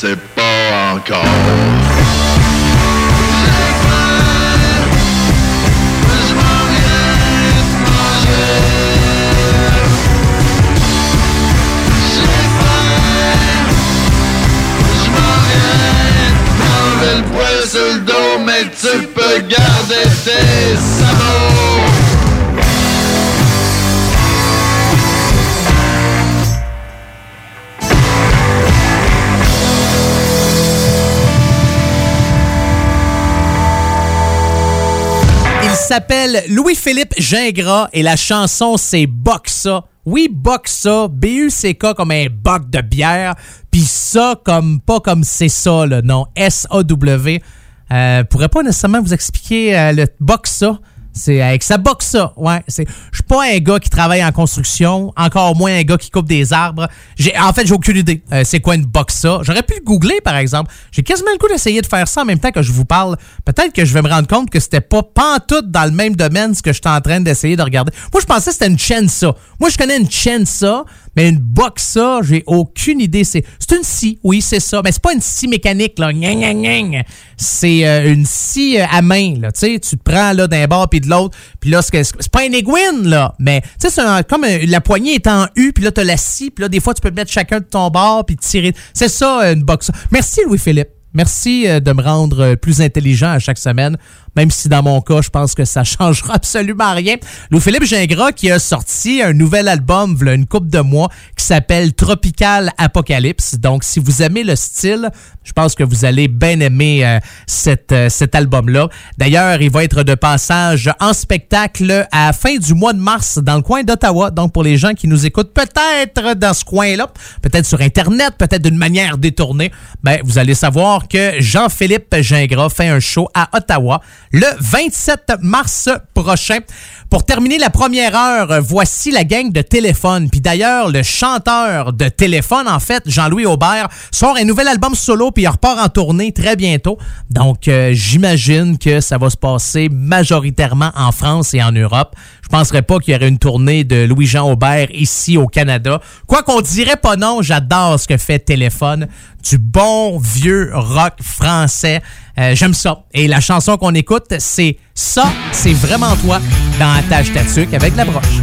c'est s'appelle Louis-Philippe Gingras et la chanson c'est Boxa. Oui, Boxa, B-U-C-K comme un boc de bière, puis ça comme pas comme c'est ça, le nom, S-A-W. Euh, pourrais pas nécessairement vous expliquer euh, le Boxa. C'est avec sa boxa, ouais. C'est, je suis pas un gars qui travaille en construction, encore moins un gars qui coupe des arbres. J'ai, en fait, j'ai aucune idée. euh, c'est quoi une boxa J'aurais pu le googler, par exemple. J'ai quasiment le coup d'essayer de faire ça en même temps que je vous parle. Peut-être que je vais me rendre compte que c'était pas pantoute dans le même domaine ce que j'étais en train d'essayer de regarder. Moi, je pensais que c'était une chaîne ça. Moi, je connais une chaîne ça, mais une boxa, j'ai aucune idée. C'est, une scie, oui, c'est ça. Mais c'est pas une scie mécanique, là. C'est euh, une scie euh, à main, là. Tu sais, tu te prends là d'un bord puis de l'autre. Puis là, c'est, pas un aiguine, là. Mais, tu sais, c'est comme la poignée est en U, puis là, t'as la scie. Puis là, des fois, tu peux mettre chacun de ton bord puis tirer. C'est ça, une boxa. Merci, Louis-Philippe. Merci euh, de me rendre euh, plus intelligent à chaque semaine, même si dans mon cas, je pense que ça changera absolument rien. Louis-Philippe Gingras qui a sorti un nouvel album une coupe de mois qui s'appelle Tropical Apocalypse. Donc, si vous aimez le style, je pense que vous allez bien aimer euh, cet, euh, cet album-là. D'ailleurs, il va être de passage en spectacle à la fin du mois de mars dans le coin d'Ottawa. Donc, pour les gens qui nous écoutent peut-être dans ce coin-là, peut-être sur Internet, peut-être d'une manière détournée, ben, vous allez savoir que Jean-Philippe Gingras fait un show à Ottawa le 27 mars prochain. Pour terminer la première heure, voici la gang de téléphone. Puis d'ailleurs, le chanteur de téléphone, en fait, Jean-Louis Aubert, sort un nouvel album solo puis il repart en tournée très bientôt. Donc, euh, j'imagine que ça va se passer majoritairement en France et en Europe. Je penserais pas qu'il y aurait une tournée de Louis-Jean Aubert ici au Canada. Quoi qu'on dirait pas non, j'adore ce que fait Téléphone. Du bon vieux rock français. Euh, J'aime ça. Et la chanson qu'on écoute, c'est Ça, c'est vraiment toi dans Attache Tatuc avec la broche.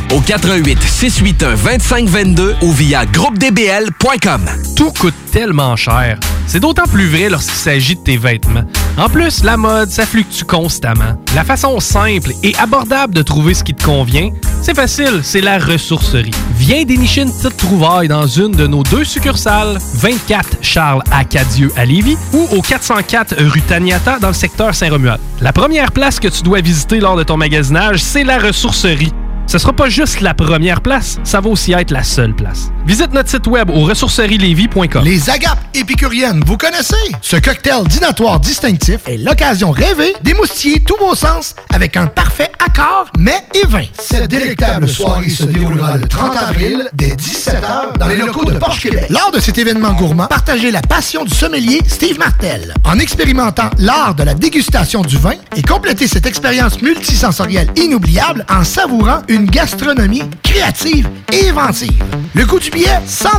au 88 681 2522 ou via groupedbl.com. Tout coûte tellement cher. C'est d'autant plus vrai lorsqu'il s'agit de tes vêtements. En plus, la mode, ça fluctue constamment. La façon simple et abordable de trouver ce qui te convient, c'est facile, c'est la ressourcerie. Viens dénicher une petite trouvaille dans une de nos deux succursales, 24 Charles Acadieux à Lévis ou au 404 rue Taniata dans le secteur Saint-Romuald. La première place que tu dois visiter lors de ton magasinage, c'est la ressourcerie. Ce sera pas juste la première place, ça va aussi être la seule place. Visite notre site web au ressourcerielevy.com. Les agapes épicuriennes, vous connaissez? Ce cocktail dînatoire distinctif est l'occasion rêvée d'émoustiller tous vos sens avec un parfait accord mets et vin. Cette délectable soirée se déroulera le 30 avril dès 17h dans les locaux de Porsche Québec. Lors de cet événement gourmand, partagez la passion du sommelier Steve Martel en expérimentant l'art de la dégustation du vin et complétez cette expérience multisensorielle inoubliable en savourant une gastronomie créative et inventive. Le coût du billet, 100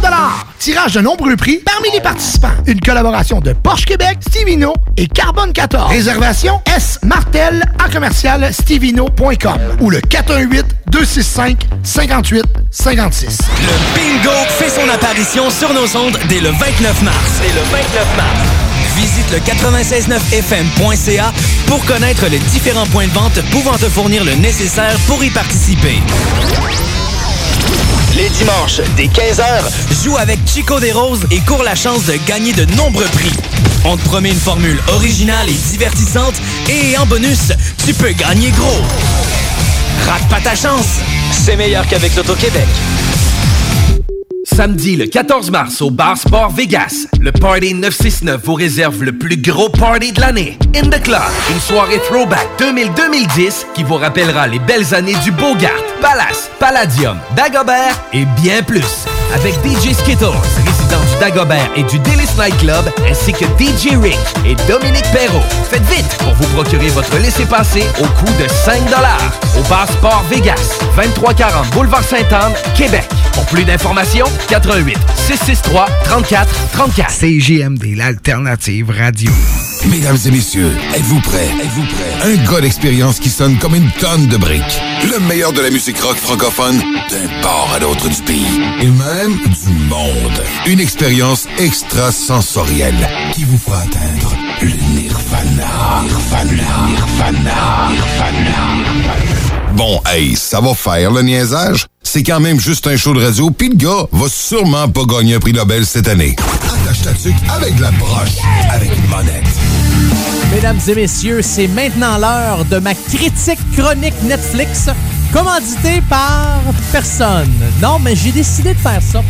Tirage de nombreux prix parmi les participants. Une collaboration de Porsche Québec, Stevino et Carbone 14. Réservation S Martel en commercial stevino.com ou le 418 265 58 56. Le bingo fait son apparition sur nos ondes dès le 29 mars. Dès le 29 mars. Visite le 969fm.ca pour connaître les différents points de vente pouvant te fournir le nécessaire pour y participer. Les dimanches, dès 15h, joue avec Chico des Roses et cours la chance de gagner de nombreux prix. On te promet une formule originale et divertissante et en bonus, tu peux gagner gros. Rate pas ta chance, c'est meilleur qu'avec l'Auto-Québec. Samedi le 14 mars au Bar Sport Vegas, le Party 969 vous réserve le plus gros party de l'année. In the Club, une soirée throwback 2000-2010 qui vous rappellera les belles années du Bogart, Palace, Palladium, Dagobert et bien plus. Avec DJ Skittles, du Dagobert et du Délice Night Club, ainsi que DJ Rick et Dominique Perrault. Faites vite pour vous procurer votre laissez-passer au coût de 5 au Bar Sport Vegas, 2340 Boulevard Sainte-Anne, Québec. Pour plus d'informations, 88 663 34 34. CJMD, l'alternative radio. Mesdames et messieurs, êtes-vous prêts? Êtes-vous prêts? Un gars d'expérience qui sonne comme une tonne de briques. Le meilleur de la musique rock francophone d'un port à l'autre du pays. Et même du monde. Une expérience extrasensorielle qui vous fera atteindre le nirvana. Nirvana. Nirvana. Nirvana. Bon, hey, ça va faire le niaisage. C'est quand même juste un show de radio, pis le gars va sûrement pas gagner un prix Nobel cette année. Attache ta avec la broche, avec une monette. Mesdames et messieurs, c'est maintenant l'heure de ma critique chronique Netflix, commanditée par personne. Non, mais j'ai décidé de faire ça.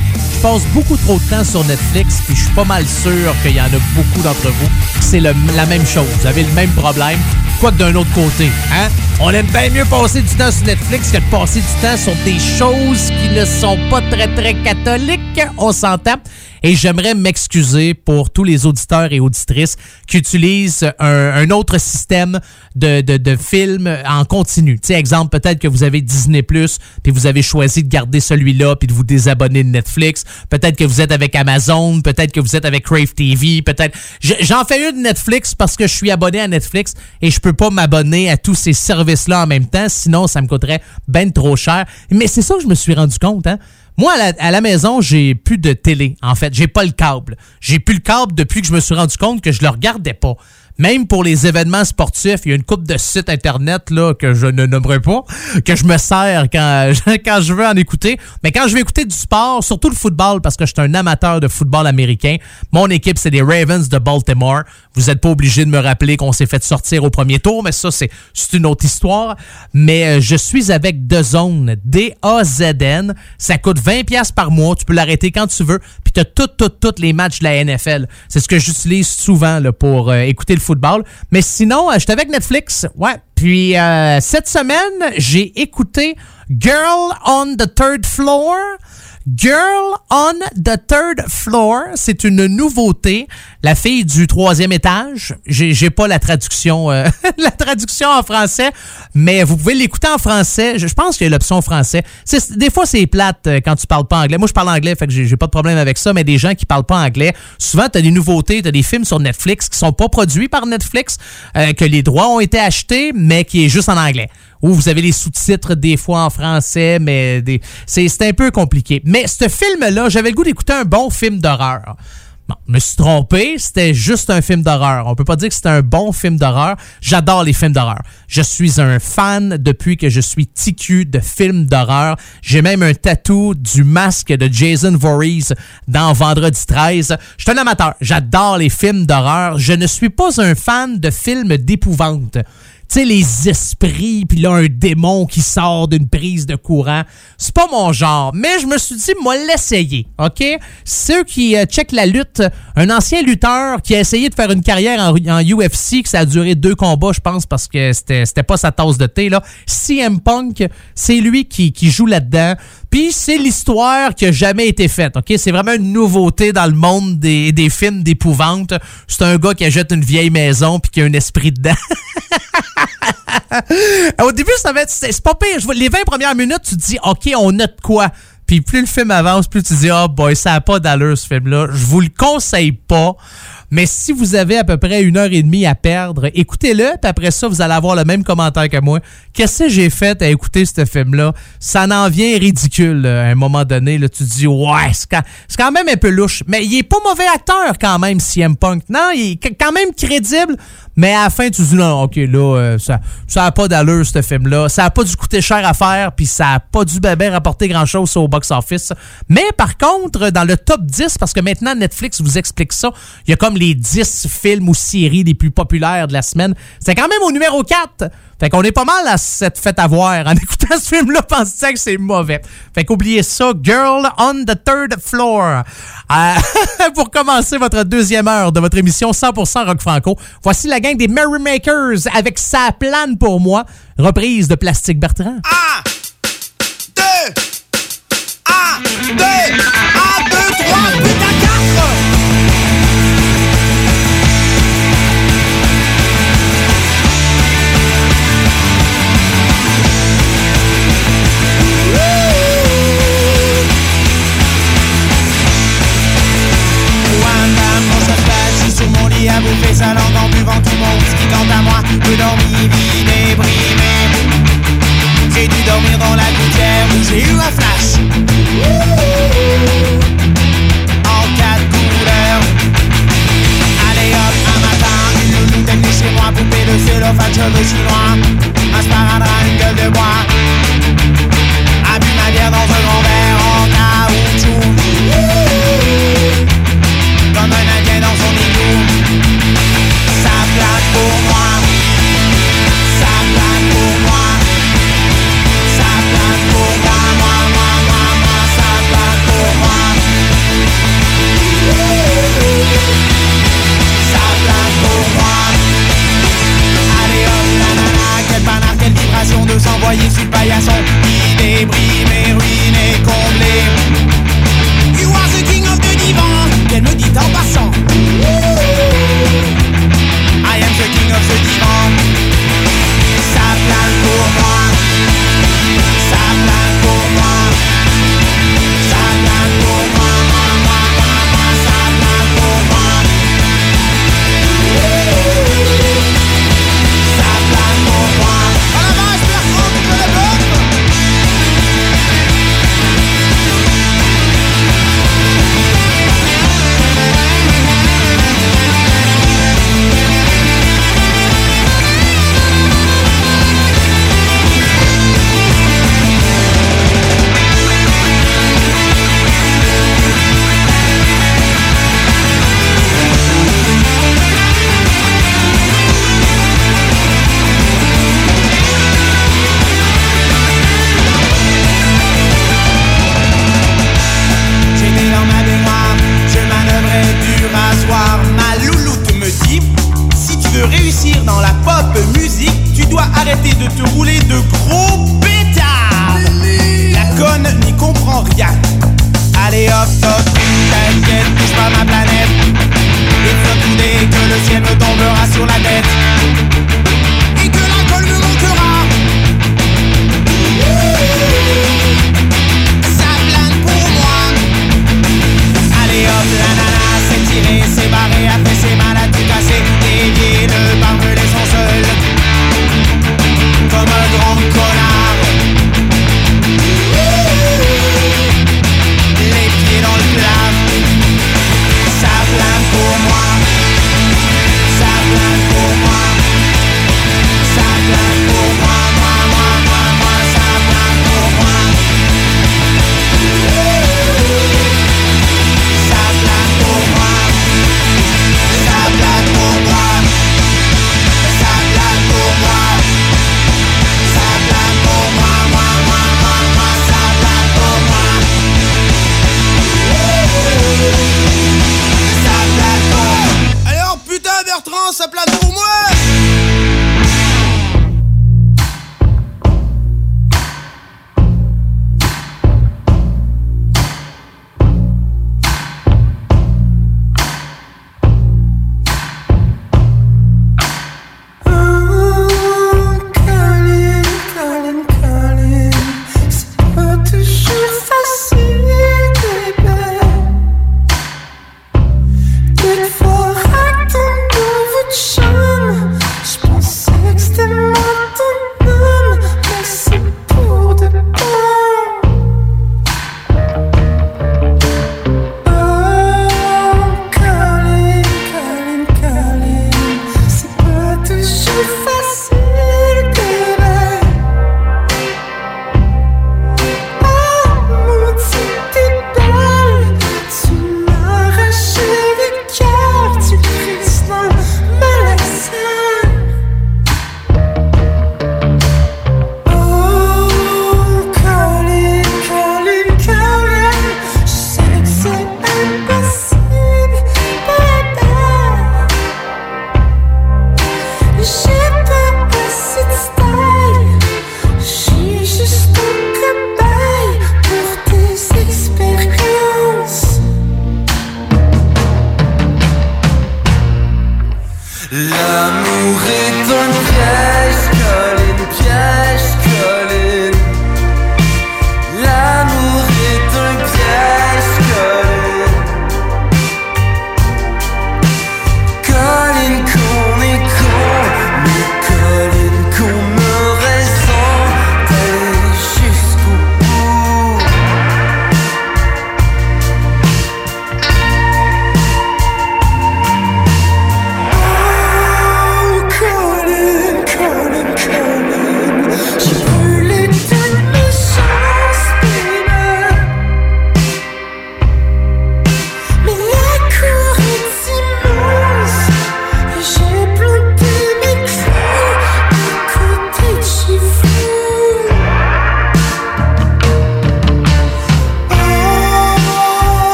Passe beaucoup trop de temps sur Netflix, puis je suis pas mal sûr qu'il y en a beaucoup d'entre vous. C'est la même chose. Vous avez le même problème, quoi que d'un autre côté. Hein? On aime bien mieux passer du temps sur Netflix que de passer du temps sur des choses qui ne sont pas très, très catholiques. On s'entend. Et j'aimerais m'excuser pour tous les auditeurs et auditrices qui utilisent un, autre système de, de, de films en continu. Tu sais, exemple, peut-être que vous avez Disney+, puis vous avez choisi de garder celui-là, puis de vous désabonner de Netflix. Peut-être que vous êtes avec Amazon, peut-être que vous êtes avec Crave TV, peut-être... Je- J'en fais une de Netflix parce que je suis abonné à Netflix et je peux pas m'abonner à tous ces services-là en même temps, sinon ça me coûterait ben trop cher. Mais c'est ça que je me suis rendu compte, hein. Moi, à la, à la maison, j'ai plus de télé. En fait, j'ai pas le câble. J'ai plus le câble depuis que je me suis rendu compte que je le regardais pas. Même pour les événements sportifs, il y a une coupe de sites internet là, que je ne nommerai pas, que je me sers quand, quand je veux en écouter. Mais quand je vais écouter du sport, surtout le football, parce que je suis un amateur de football américain, mon équipe, c'est les Ravens de Baltimore. Vous n'êtes pas obligé de me rappeler qu'on s'est fait sortir au premier tour, mais ça, c'est c'est une autre histoire. Mais euh, je suis avec The Zone, D-A-Z-N. Ça coûte 20$ piastres par mois. Tu peux l'arrêter quand tu veux. Puis tu as toutes, toutes, toutes les matchs de la NFL. C'est ce que j'utilise souvent là, pour euh, écouter le football. Mais sinon, euh, j'étais avec Netflix. Ouais. Puis euh, cette semaine, j'ai écouté Girl on the Third Floor. Girl on the Third Floor, c'est une nouveauté. La fille du troisième étage. J'ai j'ai pas la traduction, euh, la traduction en français, mais vous pouvez l'écouter en français. Je, pense qu'il y a l'option français. C'est- Des fois, c'est plate euh, quand tu parles pas anglais. Moi, je parle anglais, fait que j'ai j'ai pas de problème avec ça. Mais des gens qui parlent pas anglais, souvent, t'as des nouveautés, t'as des films sur Netflix qui sont pas produits par Netflix, euh, que les droits ont été achetés, mais qui est juste en anglais où vous avez les sous-titres des fois en français, mais des... c'est c'est un peu compliqué. Mais ce film-là, j'avais le goût d'écouter un bon film d'horreur. Bon, je me suis trompé, c'était juste un film d'horreur. On peut pas dire que c'était un bon film d'horreur. J'adore les films d'horreur. Je suis un fan depuis que je suis TQ de films d'horreur. J'ai même un tatou du masque de Jason Voorhees dans Vendredi 13. Je suis un amateur. J'adore les films d'horreur. Je ne suis pas un fan de films d'épouvante sais, les esprits, puis là, un démon qui sort d'une prise de courant. C'est pas mon genre. Mais je me suis dit, moi, l'essayer, OK? Ceux qui euh, checkent la lutte, un ancien lutteur qui a essayé de faire une carrière en, UFC, que ça a duré deux combats, je pense, parce que c'était pas sa tasse de thé, là. CM Punk, c'est lui qui, joue là-dedans. Puis c'est l'histoire qui a jamais été faite, OK? C'est vraiment une nouveauté dans le monde des, des films d'épouvante. C'est un gars qui achète une vieille maison puis qui a un esprit dedans. Au début, ça va être. C'est pas pire. Les 20 premières minutes, tu te dis, OK, on note quoi? Puis plus le film avance, plus tu dis, oh boy, ça n'a pas d'allure ce film-là. Je vous le conseille pas. Mais si vous avez à peu près une heure et demie à perdre, écoutez-le, puis après ça, vous allez avoir le même commentaire que moi. Qu'est-ce que j'ai fait à écouter ce film-là? Ça n'en vient ridicule là, à un moment donné. Tu te dis, ouais, c'est quand, même un peu louche. Mais il est pas mauvais acteur quand même, CM Punk. Non, il est qu- quand même crédible. Mais à la fin, tu dis, non, ok, là, euh, ça ça a pas d'allure, ce film-là. Ça a pas dû coûter cher à faire, puis ça a pas dû ben rapporter grand-chose au box-office. Mais par contre, dans le top 10, parce que maintenant Netflix vous explique ça, il y a comme les 10 films ou séries les plus populaires de la semaine. C'est quand même au numéro 4. Fait qu'on est pas mal à cette fête à voir en écoutant ce film-là, pensant que c'est mauvais? Fait qu'oubliez ça, Girl on the Third Floor. Euh, pour commencer votre deuxième heure de votre émission 100% Rock Franco, voici la gang des Merrymakers avec Sa plane pour moi, reprise de Plastique Bertrand. Un, deux, un, deux, trois, putain, quatre. Whisky quant à moi, peu dormi, vie déprimé. J'ai dû dormir dans la gouttière où j'ai eu un flash. En quatre couleurs. Allez hop, un matin, une louloute est chez moi, poupée de cellophane, cheveux chinois. Un sparadrap, une gueule de bois. A bu ma bière dans un grand verre en caoutchouc. Comme un indien dans son envoyés sur le paillasson, idée brimé, ruiné, comblé. You are the king of the divan, qu'elle me dit en passant. I am the king of the divan. Ça plane pour moi, ça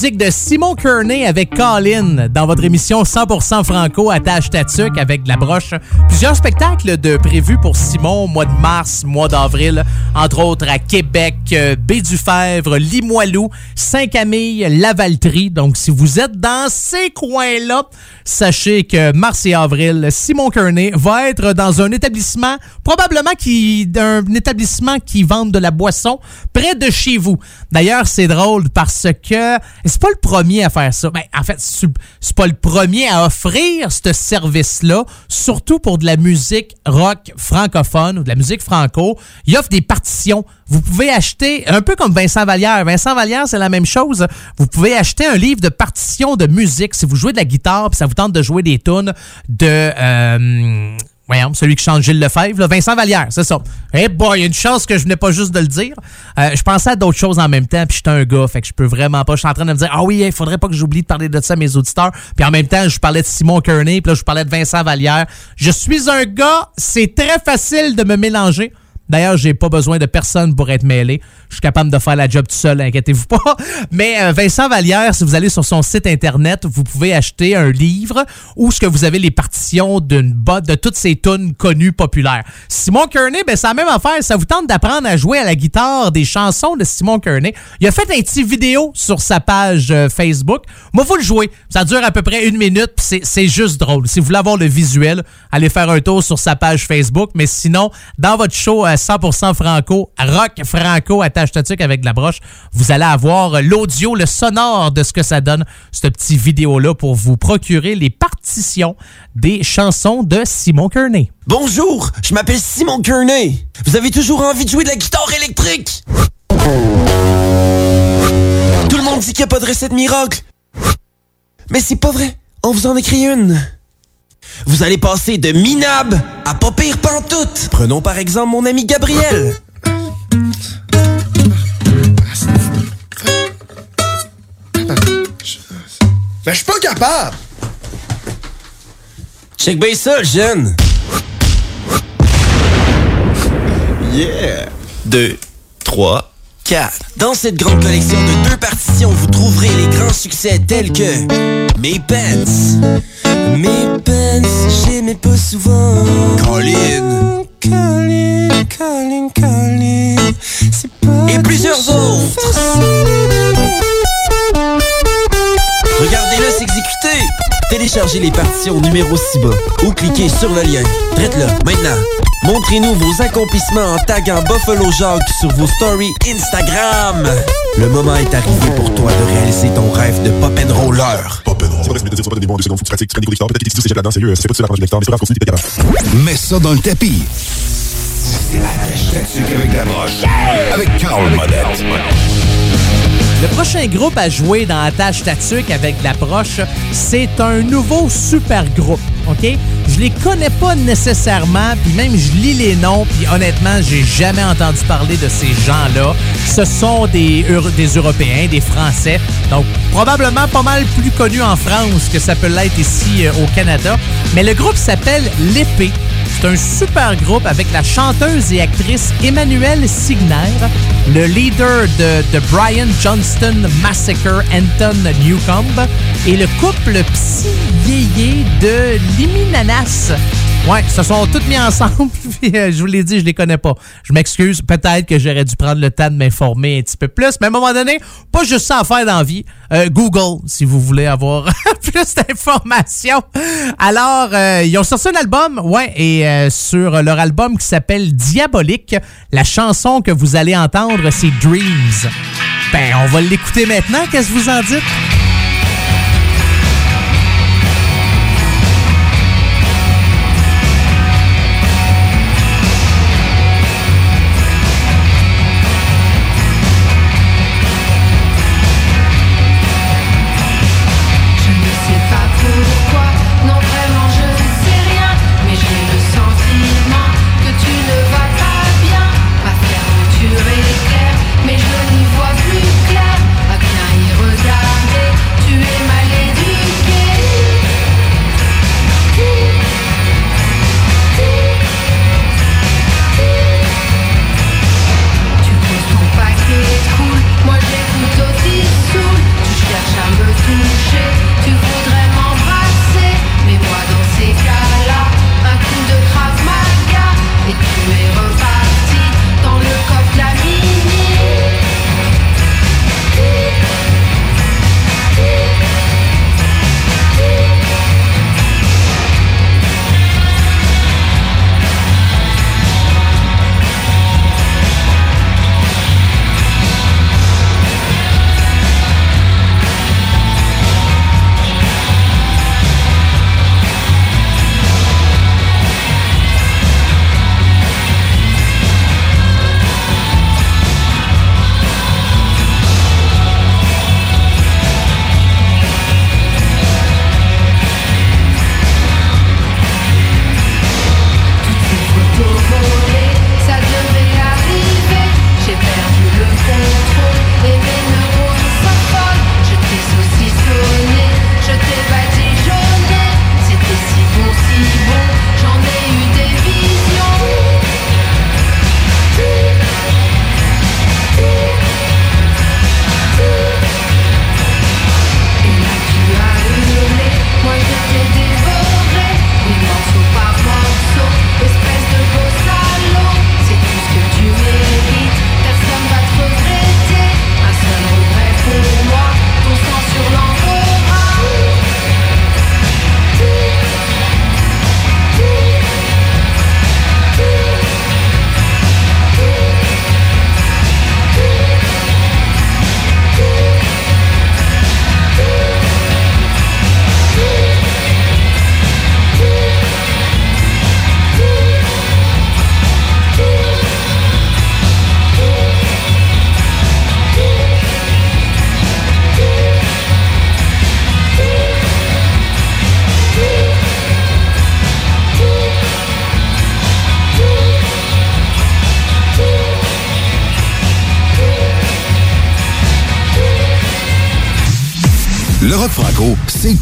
musique de Simon Kearney avec Colin dans votre émission 100% franco attache Tatuc avec de la broche. Plusieurs spectacles de prévus pour Simon au mois de mars, mois d'avril, entre autres à Québec, euh, Baie-du-Fèvre, Limoilou, Saint-Camille, Lavaltrie. Donc si vous êtes dans ces coins-là, sachez que mars et avril, Simon Kearney va être dans un établissement, probablement qui d'un établissement qui vend de la boisson près de chez vous. D'ailleurs, c'est drôle parce que c'est pas le premier à faire ça. Ben, en fait, c'est pas le premier à offrir ce service-là, surtout pour de la musique rock francophone ou de la musique franco. Il offre des partitions. Vous pouvez acheter, un peu comme Vincent Vallière. Vincent Vallière, c'est la même chose. Vous pouvez acheter un livre de partitions de musique si vous jouez de la guitare puis ça vous tente de jouer des tunes de... euh, Voyons, celui qui chante Gilles Lefebvre, là, Vincent Vallière, c'est ça. Eh boy, il y a une chance que je venais pas juste de le dire. Euh, je pensais à d'autres choses en même temps, puis j'étais un gars, fait que je peux vraiment pas. Je suis en train de me dire, ah oui, il faudrait pas que j'oublie de parler de ça à mes auditeurs. Puis en même temps, je parlais de Simon Kearney, puis là, je parlais de Vincent Vallière. Je suis un gars, c'est très facile de me mélanger. D'ailleurs, j'ai pas besoin de personne pour être mêlé. Je suis capable de faire la job tout seul, inquiétez-vous pas. Mais euh, Vincent Vallière, si vous allez sur son site internet, vous pouvez acheter un livre où ce que vous avez les partitions d'une botte de toutes ces tunes connues populaires. Simon Kearney, ben c'est la même affaire. Ça vous tente d'apprendre à jouer à la guitare des chansons de Simon Kearney. Il a fait un petit vidéo sur sa page euh, Facebook. Moi, faut le jouer. Ça dure à peu près une minute, c'est- juste drôle. Si vous voulez avoir le visuel, allez faire un tour sur sa page Facebook. Mais sinon, dans votre show 100% franco, rock franco, attache statique avec la broche, vous allez avoir l'audio, le sonore de ce que ça donne, cette petite vidéo-là, pour vous procurer les partitions des chansons de Simon Kearney. Bonjour, je m'appelle Simon Kearney. Vous avez toujours envie de jouer de la guitare électrique? Tout le monde dit qu'il n'y a pas de recette miracle. Mais c'est pas vrai. On vous en écrit une. Vous allez passer de minable à pas pire pantoute. Prenons par exemple mon ami Gabriel. Ben, je suis pas capable. Check bien ça, jeune. Yeah. Deux, trois, quatre. Dans cette grande collection de deux partitions, vous trouverez les grands succès tels que Mes Pants. Mes Pants, j'aimais pas souvent. Colin. Colin, Colin, Colin. C'est pas. Et plusieurs autres. Regardez-le s'exécuter. Téléchargez les partitions numéro 6 bas ou cliquez sur le lien. Traite là, maintenant. Montrez-nous vos accomplissements en taguant Buffalo Jacques sur vos stories Instagram. Le moment est arrivé pour toi de réaliser ton rêve de pop and roller. Mets ça dans le tapis. C'est la tatuc avec la broche. Avec Carl Monette. Le prochain groupe à jouer dans Attache Tatuc avec de la broche, c'est un nouveau super groupe, OK? Je les connais pas nécessairement, puis même je lis les noms, puis honnêtement, j'ai jamais entendu parler de ces gens-là. Ce sont des Européens, des Français, donc probablement pas mal plus connus en France que ça peut l'être ici euh, au Canada. Mais le groupe s'appelle L'Épée. C'est un super groupe avec la chanteuse et actrice Emmanuelle Signer, le leader de The Brian Johnston Massacre, Anton Newcomb, et le couple Psy de Liminanas. Ouais, se sont tous mis ensemble, puis euh, je vous l'ai dit, je les connais pas. Je m'excuse, peut-être que j'aurais dû prendre le temps de m'informer un petit peu plus, mais à un moment donné, pas juste ça à faire dans. Euh, Google, si vous voulez avoir plus d'informations. Alors, euh, ils ont sorti un album, ouais, et sur leur album qui s'appelle Diabolique, la chanson que vous allez entendre, c'est Dreams. Ben, on va l'écouter maintenant, qu'est-ce que vous en dites?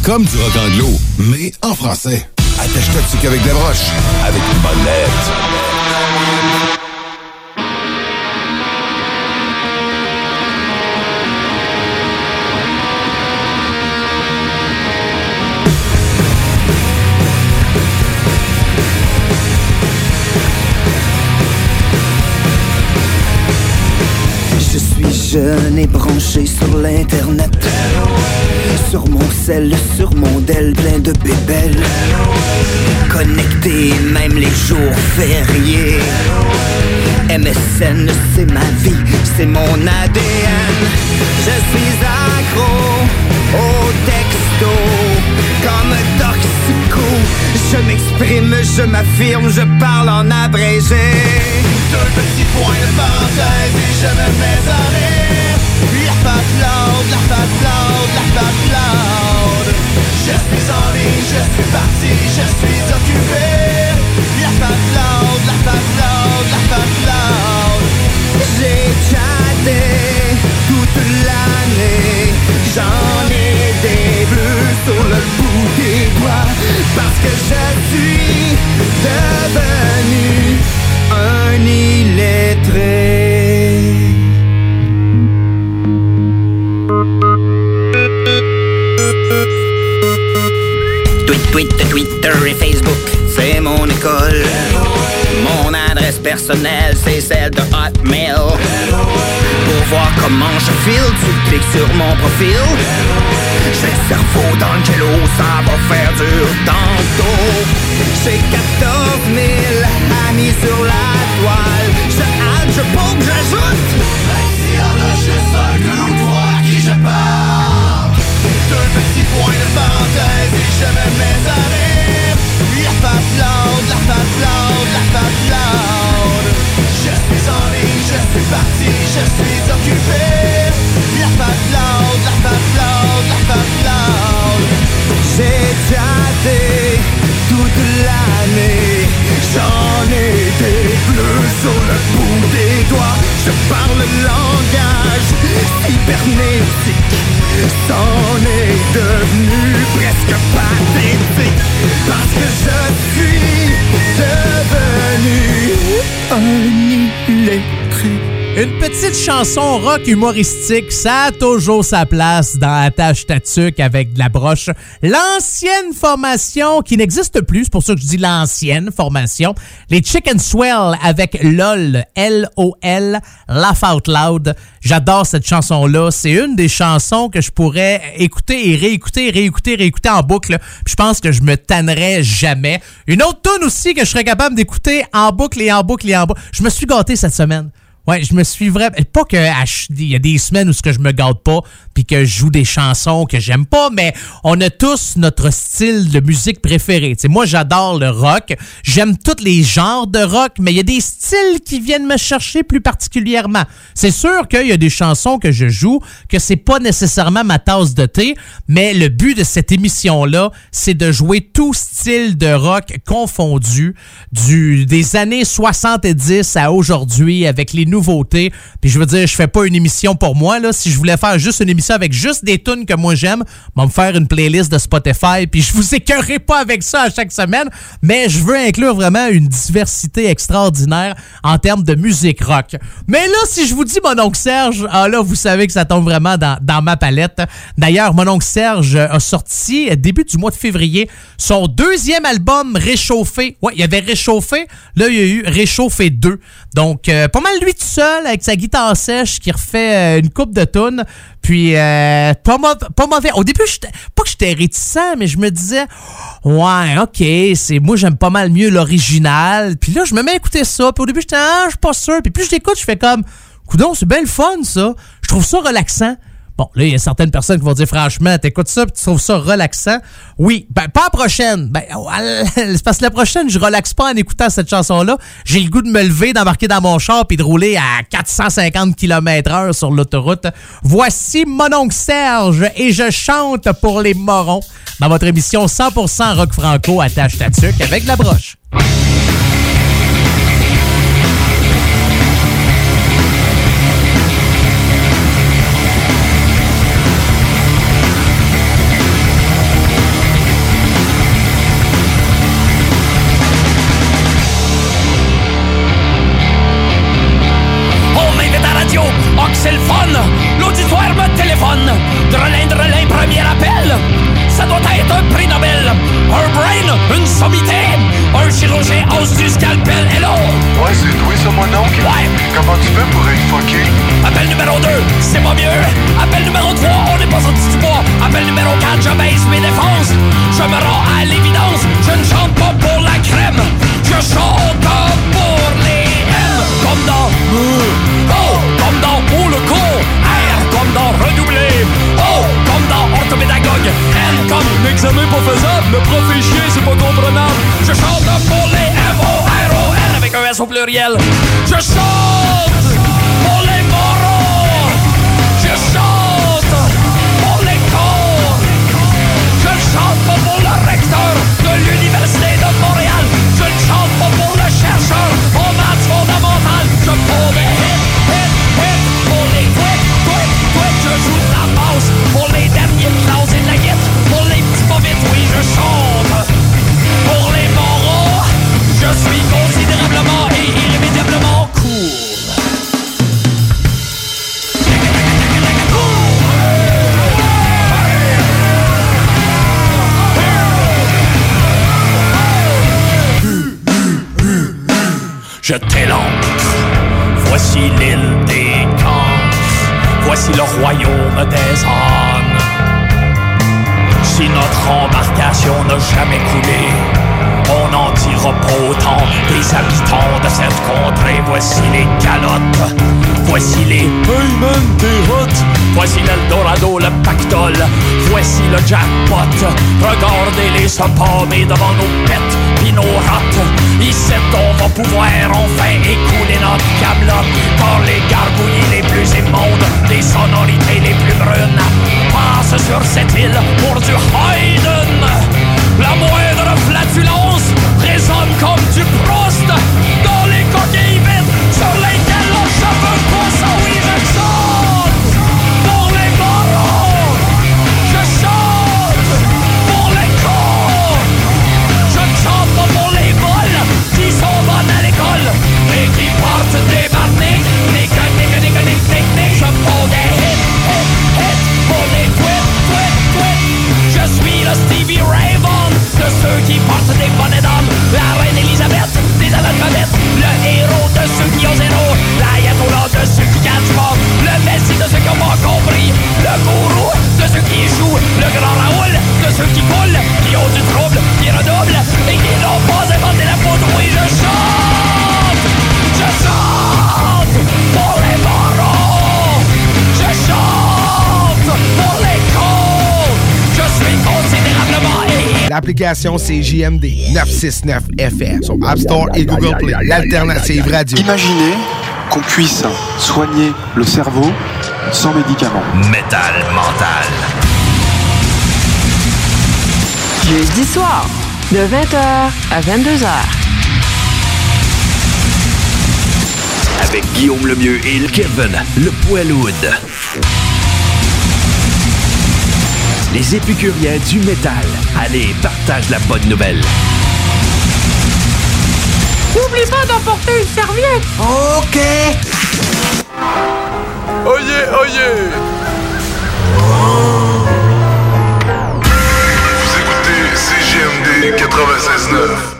Comme du rock anglo, mais en français. Attache-toi dessus qu'avec la broche, avec une bonne lettre. Je suis jeune et branché sur l'internet Sur mon Dell plein de bébelles. Connecté même les jours fériés. MSN c'est ma vie, c'est mon ADN Je suis accro au texto Comme toxico Je m'exprime, je m'affirme, je parle en abrégé. Deux petits points de parenthèse et je me à rire La patte loud, la patte loud, la loud Je suis en ligne, je suis parti, je suis occupé. La patte loud, la patte loud, la patte loud J'ai chatté toute l'année J'en ai des Parce que je suis devenu un illettré Tweet, tweet, Twitter et Facebook, c'est mon école. Mon adresse personnelle, c'est celle de Hotmail. Voir comment je file, tu cliques sur mon profil. J'ai le cerveau dans le jello, ça va faire dur tantôt. J'ai 14 000 amis sur la toile. Je halte, je poke, j'ajoute. S'il y en a juste un, à qui je parle. Deux petits points de parenthèse et je me mets à rire. La loud, la loud, la loud. Je suis en ligne, suis parti, je suis occupé. Une petite chanson rock humoristique, ça a toujours sa place dans Attache Tatuc avec de la broche. L'ancienne formation qui n'existe plus, c'est pour ça que je dis l'ancienne formation, les Chicken Swell avec LOL, L-O-L, Laugh Out Loud. J'adore cette chanson-là. C'est une des chansons que je pourrais écouter et réécouter, réécouter, réécouter en boucle. Puis je pense que je me tannerais jamais. Une autre tune aussi que je serais capable d'écouter en boucle et en boucle et en boucle. Je me suis gâté cette semaine. Ouais, je me suis vraiment. Pas que il y a des semaines où ce que je me gâte pas, que je joue des chansons que j'aime pas, mais on a tous notre style de musique préféré. Moi, j'adore le rock. J'aime tous les genres de rock, mais il y a des styles qui viennent me chercher plus particulièrement. C'est sûr qu'il y a des chansons que je joue que c'est pas nécessairement ma tasse de thé, mais le but de cette émission-là, c'est de jouer tout style de rock confondu, du, des années 70 à aujourd'hui avec les nouveautés. Puis je veux dire, je fais pas une émission pour moi. Là. Si je voulais faire juste une émission avec juste des tunes que moi j'aime, je vais me faire une playlist de Spotify. Puis je vous écœurerai pas avec ça à chaque semaine. Mais je veux inclure vraiment une diversité extraordinaire en termes de musique rock. Mais là, si je vous dis mon oncle Serge, ah là, vous savez que ça tombe vraiment dans, dans ma palette. D'ailleurs, mon oncle Serge a sorti, début du mois de février, son deuxième album Réchauffé. Ouais, il y avait Réchauffé. Là, il y a eu Réchauffé 2. Donc, euh, pas mal lui tout seul avec sa guitare sèche qui refait euh, une coupe de tunes. Puis, euh, pas, pas mauvais. Au début, pas que j'étais réticent, mais je me disais, ouais, ok, c'est moi, j'aime pas mal mieux l'original. Puis là, je me mets à écouter ça. Puis au début, j'étais, ah, je suis pas sûr. Puis plus je l'écoute, je fais comme, coudon, c'est bien le fun, ça. Je trouve ça relaxant. Bon, là, il y a certaines personnes qui vont dire, franchement, t'écoutes ça, puis tu trouves ça relaxant. Oui, ben, pas la prochaine. Ben, c'est parce que la prochaine, je relaxe pas en écoutant cette chanson-là. J'ai le goût de me lever, d'embarquer dans mon char, puis de rouler à 450 km heure sur l'autoroute. Voici mon oncle Serge, et je chante pour les morons dans votre émission 100% rock franco attache ta avec la broche. Pluriel. Je chante pour les morons. Je chante pour les cons. Je chante pour le recteur de l'Université de Montréal. Je chante pour le chercheur en maths fondamentales. Je pour des hits, hits. Pour les tweets, tweets. Je joue de la basse pour les derniers de classe et de la guette. Pour les petits pas oui, je chante. Je t'élance. Voici l'île des camps. Voici le royaume des ânes. Si notre embarcation n'a jamais coulé, on n'en dira pas autant des habitants de cette contrée. Voici les calottes. Voici les Heyman des routes. Voici l'Eldorado, le pactole. Voici le jackpot. Regardez-les se palmer devant nos pets pis nos rates. Ici, on va pouvoir enfin écouler notre camelote. Car les gargouillis les plus immondes, les sonorités les plus brunes, passent sur cette île pour du Haydn. La moindre flatulence comme du Proust dans les coquilles sur lesquelles on cheveux je chante pour les. Je chante pour les cons. Je chante pour les vols qui sont bonnes à l'école et qui portent des. Je prends des hits, hits, hits pour les tweets, tweets, tweets. Je suis le Stevie Ray de ceux qui portent des bonnets d'hommes. La reine Elisabeth des analphabètes. Le héros de ceux qui ont zéro. L'ayatollah de ceux qui catchent pas. Le messie de ceux qui ont pas compris. Le gourou de ceux qui échouent. Le grand Raoul de ceux qui coulent. Qui ont du trouble, qui redoublent. Et qui n'ont pas inventé la poudre. Oui, je chante. L'application c'est JMD 969 FM sur App Store et Google Play. L'alternative radio. Imaginez qu'on puisse soigner le cerveau sans médicaments. Métal mental. Jeudi soir, de 20h à 22h. Avec Guillaume Lemieux et le Kevin, le Poiloud. Les épicuriens du métal. Allez, partage la bonne nouvelle. N'oublie pas d'emporter une serviette. Ok. Oyez, oyez! Vous écoutez CGMD 96.9.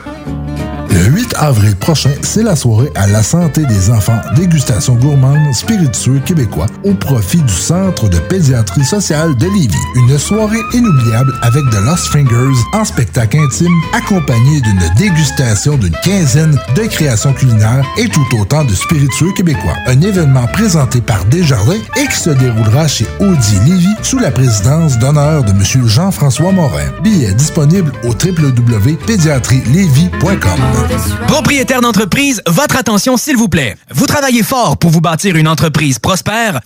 Le 8 avril prochain, c'est la soirée à la santé des enfants, dégustation gourmande spiritueux québécois au profit du Centre de pédiatrie sociale de Lévis. Une soirée inoubliable avec de Lost Fingers en spectacle intime accompagné d'une dégustation d'une quinzaine de créations culinaires et tout autant de spiritueux québécois. Un événement présenté par Desjardins et qui se déroulera chez Audi Lévis sous la présidence d'honneur de M. Jean-François Morin. Billets disponibles au www.pédiatrielévis.com. Propriétaire d'entreprise, votre attention s'il vous plaît. Vous travaillez fort pour vous bâtir une entreprise prospère,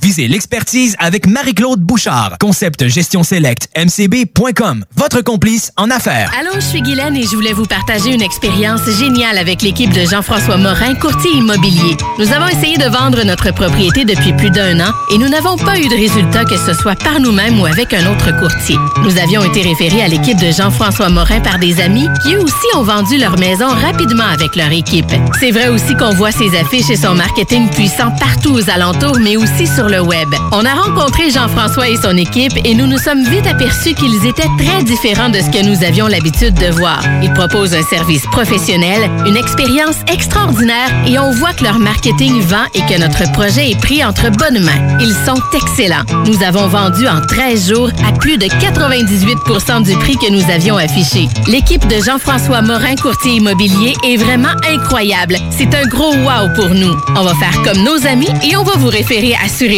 Visez l'expertise avec Marie-Claude Bouchard. Concept gestion select mcb.com. Votre complice en affaires. Allô, je suis Guylaine et je voulais vous partager une expérience géniale avec l'équipe de Jean-François Morin, courtier immobilier. Nous avons essayé de vendre notre propriété depuis plus d'un an et nous n'avons pas eu de résultat que ce soit par nous-mêmes ou avec un autre courtier. Nous avions été référés à l'équipe de Jean-François Morin par des amis qui eux aussi ont vendu leur maison rapidement avec leur équipe. C'est vrai aussi qu'on voit ses affiches et son marketing puissant partout aux alentours, mais aussi sur le web. On a rencontré Jean-François et son équipe et nous nous sommes vite aperçus qu'ils étaient très différents de ce que nous avions l'habitude de voir. Ils proposent un service professionnel, une expérience extraordinaire et on voit que leur marketing vend et que notre projet est pris entre bonnes mains. Ils sont excellents. Nous avons vendu en 13 jours à plus de 98% du prix que nous avions affiché. L'équipe de Jean-François Morin, courtier immobilier, est vraiment incroyable. C'est un gros wow pour nous. On va faire comme nos amis et on va vous référer assurément.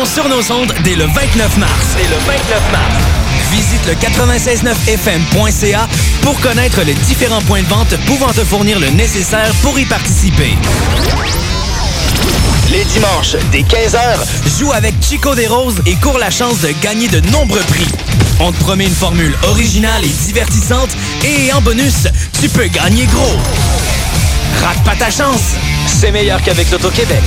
sur nos ondes dès le 29 mars. Dès le 29 mars. Visite le 969fm.ca pour connaître les différents points de vente pouvant te fournir le nécessaire pour y participer. Les dimanches, dès 15h, joue avec Chico des Roses et cours la chance de gagner de nombreux prix. On te promet une formule originale et divertissante et en bonus, tu peux gagner gros. Rate pas ta chance, c'est meilleur qu'avec l'Auto-Québec.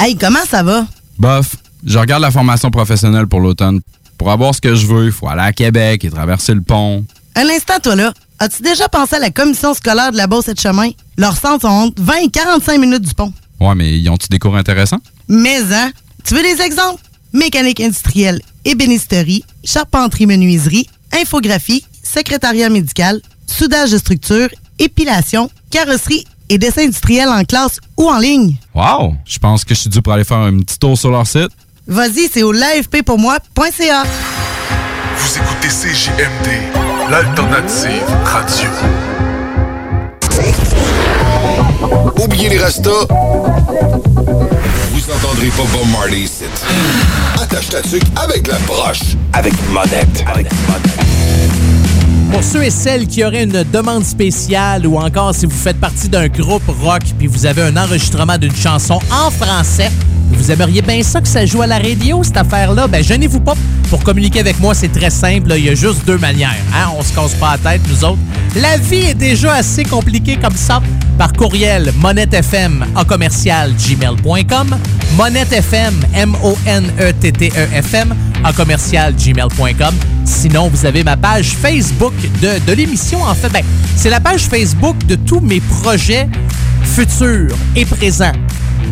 Hey, comment ça va? Bof, je regarde la formation professionnelle pour l'automne. Pour avoir ce que je veux, il faut aller à Québec et traverser le pont. Un instant, toi là. As-tu déjà pensé à la commission scolaire de la Beauce et de chemin? Leurs centres sont entre 20 et 45 minutes du pont. Ouais, mais ils ont-tu des cours intéressants? Mais, hein? Tu veux des exemples? Mécanique industrielle, ébénisterie, charpenterie-menuiserie, infographie, secrétariat médical, soudage de structure, épilation, carrosserie et dessin industriel en classe ou en ligne. Wow! Je pense que je suis dû pour aller faire un petit tour sur leur site. Vas-y, c'est au livepaypourmoi.ca. Vous écoutez CJMD, l'alternative radio. Oubliez les restos. Vous entendrez pas Bob Marley ici. Attache ta tuque avec la broche. Avec monette. Avec Pour ceux et celles qui auraient une demande spéciale ou encore si vous faites partie d'un groupe rock puis vous avez un enregistrement d'une chanson en français, vous aimeriez bien ça que ça joue à la radio, cette affaire-là, ben gênez-vous pas. Pour communiquer avec moi, c'est très simple. Il y a juste deux manières. Hein? On se casse pas la tête, nous autres. La vie est déjà assez compliquée comme ça. Par courriel, monettefm à commercial gmail.com, monettefm, M-O-N-E-T-T-E-F-M, commercial gmail.com. Sinon, vous avez ma page Facebook de, de l'émission. En fait, ben, c'est la page Facebook de tous mes projets futurs et présents.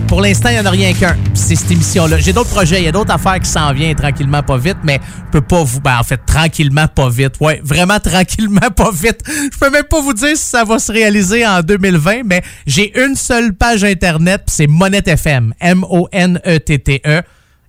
Pour l'instant, il n'y en a rien qu'un. C'est cette émission-là. J'ai d'autres projets, il y a d'autres affaires qui s'en viennent tranquillement, pas vite, mais je peux pas vous. Ben, en fait, tranquillement, pas vite. Ouais, vraiment tranquillement, pas vite. Je peux même pas vous dire si ça va se réaliser en 2020, mais j'ai une seule page Internet, c'est Monette FM. M-O-N-E-T-T-E.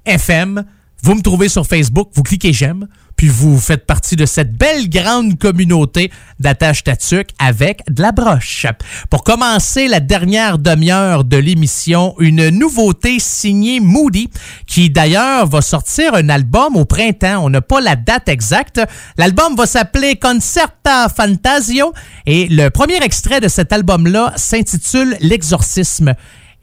FM. Vous me trouvez sur Facebook, vous cliquez j'aime, puis vous faites partie de cette belle grande communauté d'attache tatuc avec de la broche. Pour commencer la dernière demi-heure de l'émission, une nouveauté signée Moody, qui d'ailleurs va sortir un album au printemps. On n'a pas la date exacte. L'album va s'appeler Concerta Fantasio et le premier extrait de cet album-là s'intitule L'exorcisme.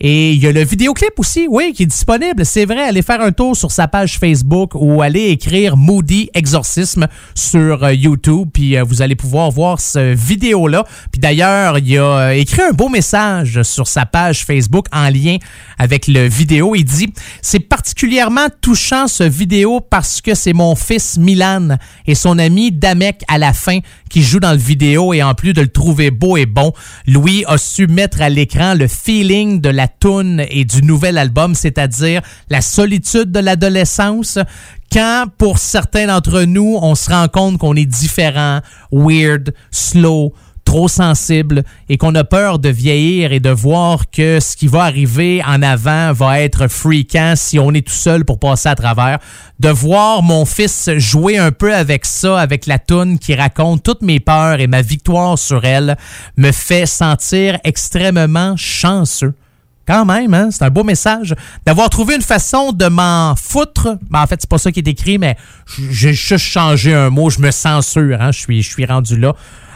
Et il y a le vidéoclip aussi, oui, qui est disponible. C'est vrai, allez faire un tour sur sa page Facebook ou allez écrire Moody Exorcisme sur euh, YouTube, puis euh, vous allez pouvoir voir ce vidéo-là. Puis d'ailleurs, il a euh, écrit un beau message sur sa page Facebook en lien avec le vidéo. Il dit C'est particulièrement touchant ce vidéo parce que c'est mon fils Milan et son ami Damek à la fin qui joue dans le vidéo et en plus de le trouver beau et bon, Louis a su mettre à l'écran le feeling de la toune et du nouvel album, c'est-à-dire la solitude de l'adolescence. Quand, pour certains d'entre nous, on se rend compte qu'on est différent, weird, slow, trop sensible et qu'on a peur de vieillir et de voir que ce qui va arriver en avant va être fréquent si on est tout seul pour passer à travers. De voir mon fils jouer un peu avec ça, avec la toune qui raconte toutes mes peurs et ma victoire sur elle, me fait sentir extrêmement chanceux. Quand même, hein? c'est un beau message. D'avoir trouvé une façon de m'en foutre. Ben, en fait, c'est pas ça qui est écrit, mais j'ai juste changé un mot. Je me censure. Hein? Je, suis, je suis rendu là.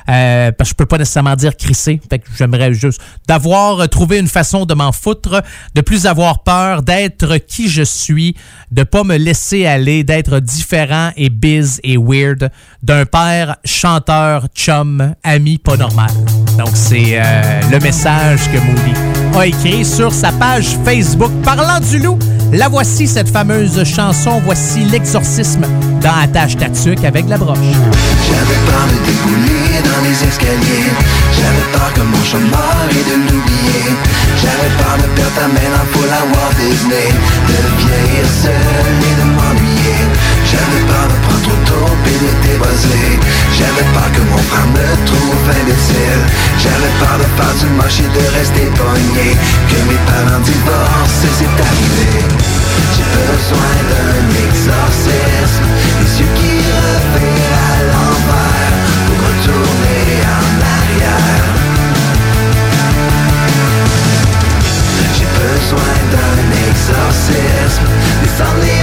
Euh, parce que je peux pas nécessairement dire crisser. Fait que j'aimerais juste d'avoir trouvé une façon de m'en foutre, de plus avoir peur, d'être qui je suis, de pas me laisser aller, d'être différent et biz et weird, d'un père chanteur, chum, ami pas normal. Donc c'est euh, le message que Moody a écrit sur sa page Facebook. Parlant du loup, la voici cette fameuse chanson. Voici l'exorcisme dans Attache Tatuc avec la broche. J'avais J'avais peur que mon chômeur et de l'oublier. J'avais peur de perdre ta main le à Walt Disney. De vieillir seul et de m'ennuyer. J'avais peur de prendre trop tôt et de t'ébosser J'avais peur que mon frère me trouve imbécile. J'avais peur de faire du moche et de rester pogné. Que mes parents divorcent c'est arrivé. J'ai besoin d'un exorcisme J'ai besoin d'un exorcisme Descendre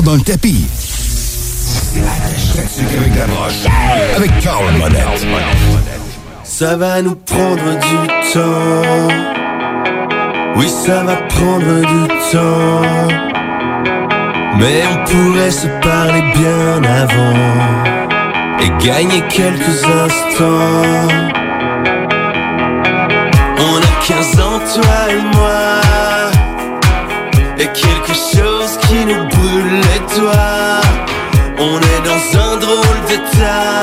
ça dans le tapis. Avec la Avec Carl Monette. Ça va nous prendre du temps. Oui, ça va prendre du temps. Mais on pourrait se parler bien avant et gagner quelques instants. On a 15 ans, toi et moi. On est dans un drôle d'état.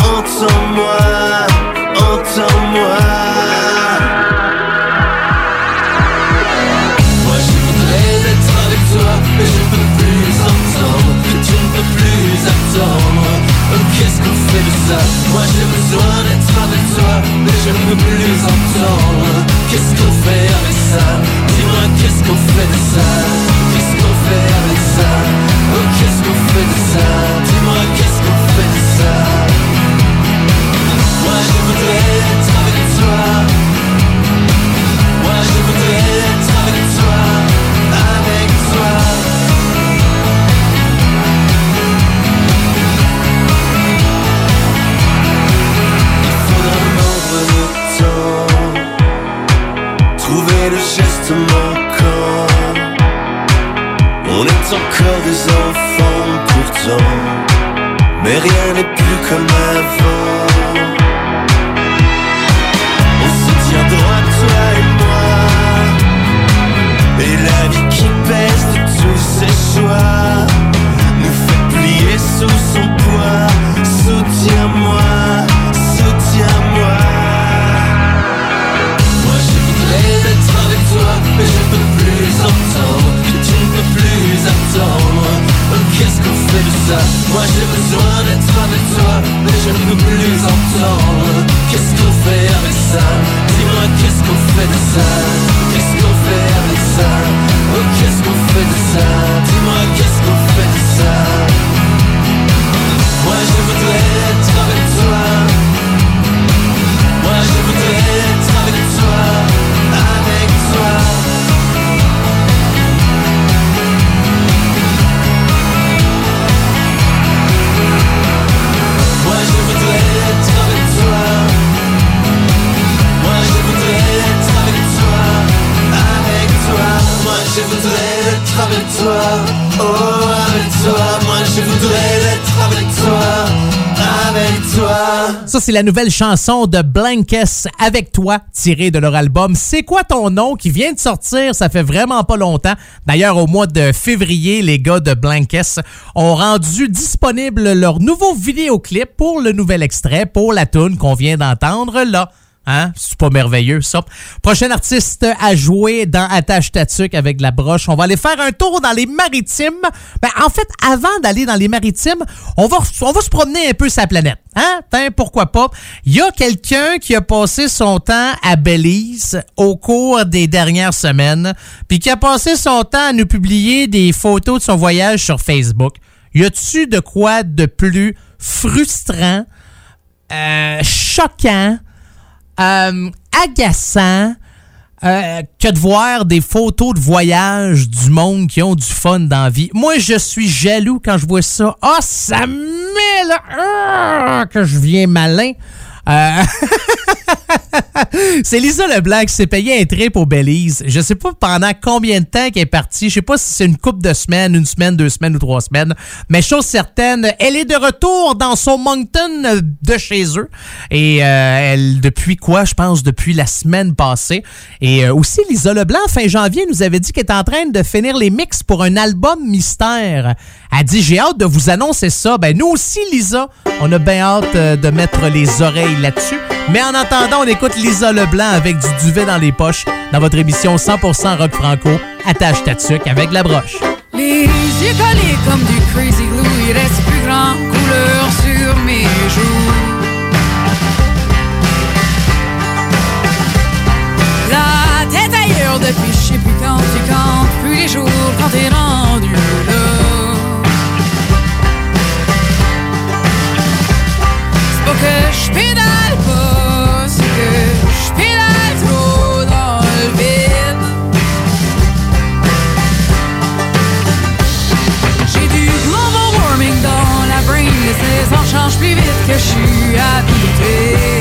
Entends-moi, entends-moi. Moi je voudrais être avec toi, mais je veux plus entendre. Tu ne veux plus attendre. Oh Qu'est-ce qu'on fait de ça? Moi j'ai besoin d'être avec toi Mais je ne peux plus entendre. Qu'est-ce qu'on fait avec ça? Dis-moi qu'est-ce qu'on fait de ça? come ever c'est la nouvelle chanson de Blankess avec toi, tirée de leur album C'est quoi ton nom qui vient de sortir, ça fait vraiment pas longtemps. D'ailleurs, au mois de février, les gars de Blankess ont rendu disponible leur nouveau vidéoclip pour le nouvel extrait, pour la tune qu'on vient d'entendre là. Hein? C'est pas merveilleux, ça. Prochain artiste à jouer dans Attache Tatuc avec la broche. On va aller faire un tour dans les maritimes. Ben, en fait, avant d'aller dans les maritimes, on va, on va se promener un peu sa planète. Hein? Tiens, pourquoi pas? Il y a quelqu'un qui a passé son temps à Belize au cours des dernières semaines, puis qui a passé son temps à nous publier des photos de son voyage sur Facebook. Y a-tu de quoi de plus frustrant, euh, choquant, euh, agaçant euh, que de voir des photos de voyage du monde qui ont du fun dans la vie. Moi, je suis jaloux quand je vois ça. Ah, ça me met là, ah, que je viens malin. Euh, c'est Lisa Leblanc qui s'est payé un trip au Belize. Je sais pas pendant combien de temps qu'elle est partie. Je sais pas si c'est une couple de semaines, une semaine, deux semaines ou trois semaines. Mais chose certaine, elle est de retour dans son Moncton de chez eux. Et euh, elle, depuis quoi? Je pense depuis la semaine passée. Et euh, aussi, Lisa Leblanc, fin janvier, nous avait dit qu'elle est en train de finir les mix pour un album mystère. Elle dit, j'ai hâte de vous annoncer ça. Ben, nous aussi, Lisa, on a bien hâte de mettre les oreilles là-dessus. Mais en attendant, on écoute Lisa Leblanc avec du duvet dans les poches dans votre émission 100% rock franco, attache ta tuque avec la broche. Les yeux collés comme du crazy glue, il reste plus grand couleur sur mes joues. La tête ailleurs depuis je sais plus quand tu comptes plus les jours quand t'es rendu là. Je pédale pas, c'est que je pédale trop dans le vide. J'ai du global warming dans la brain, les saisons changent plus vite que je suis habitué.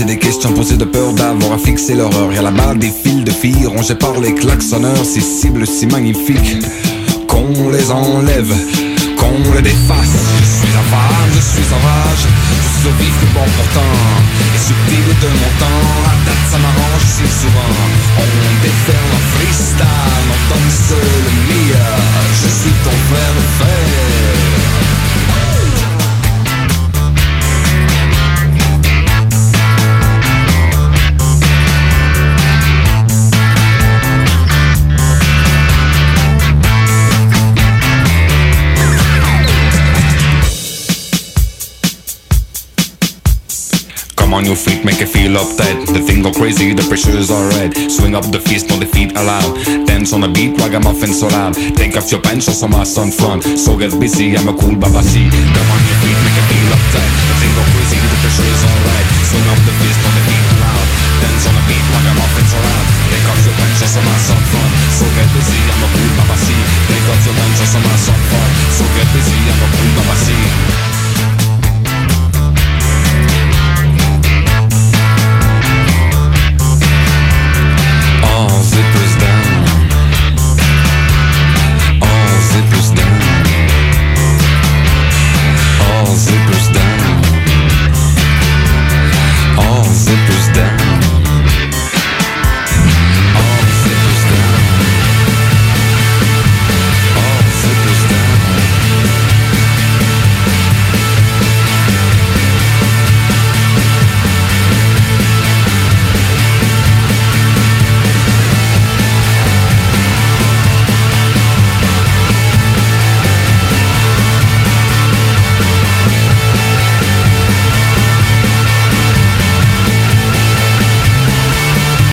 Et des questions posées de peur d'avoir à fixer l'horreur. Y a là-bas des fils de filles rongés par les klaxonneurs, ces cibles si magnifiques qu'on les enlève, qu'on les défasse. Je suis femme, je suis en rage, je vif du bon pourtant. Et subtil de mon temps, la date ça m'arrange si souvent. On déferle en freestyle, on seul le meilleur. Je suis ton frère de fer. on your feet, make you feel uptight. The thing go crazy, the pressure is alright. Swing up the fist, no defeat allowed. Dance on the beat, ragamuffin so loud. Take off your pants, show some ass on front. So get busy, I'm a cool babashi. Come on your feet, make you feel uptight. The thing go crazy, the pressure is alright. Swing up the fist, no defeat allowed. Dance on the beat, ragamuffin so loud. Take off your pants, show some ass on front. So get busy, I'm a cool babashi. Take off your pants, show some ass on front. So get busy, I'm a cool babashi.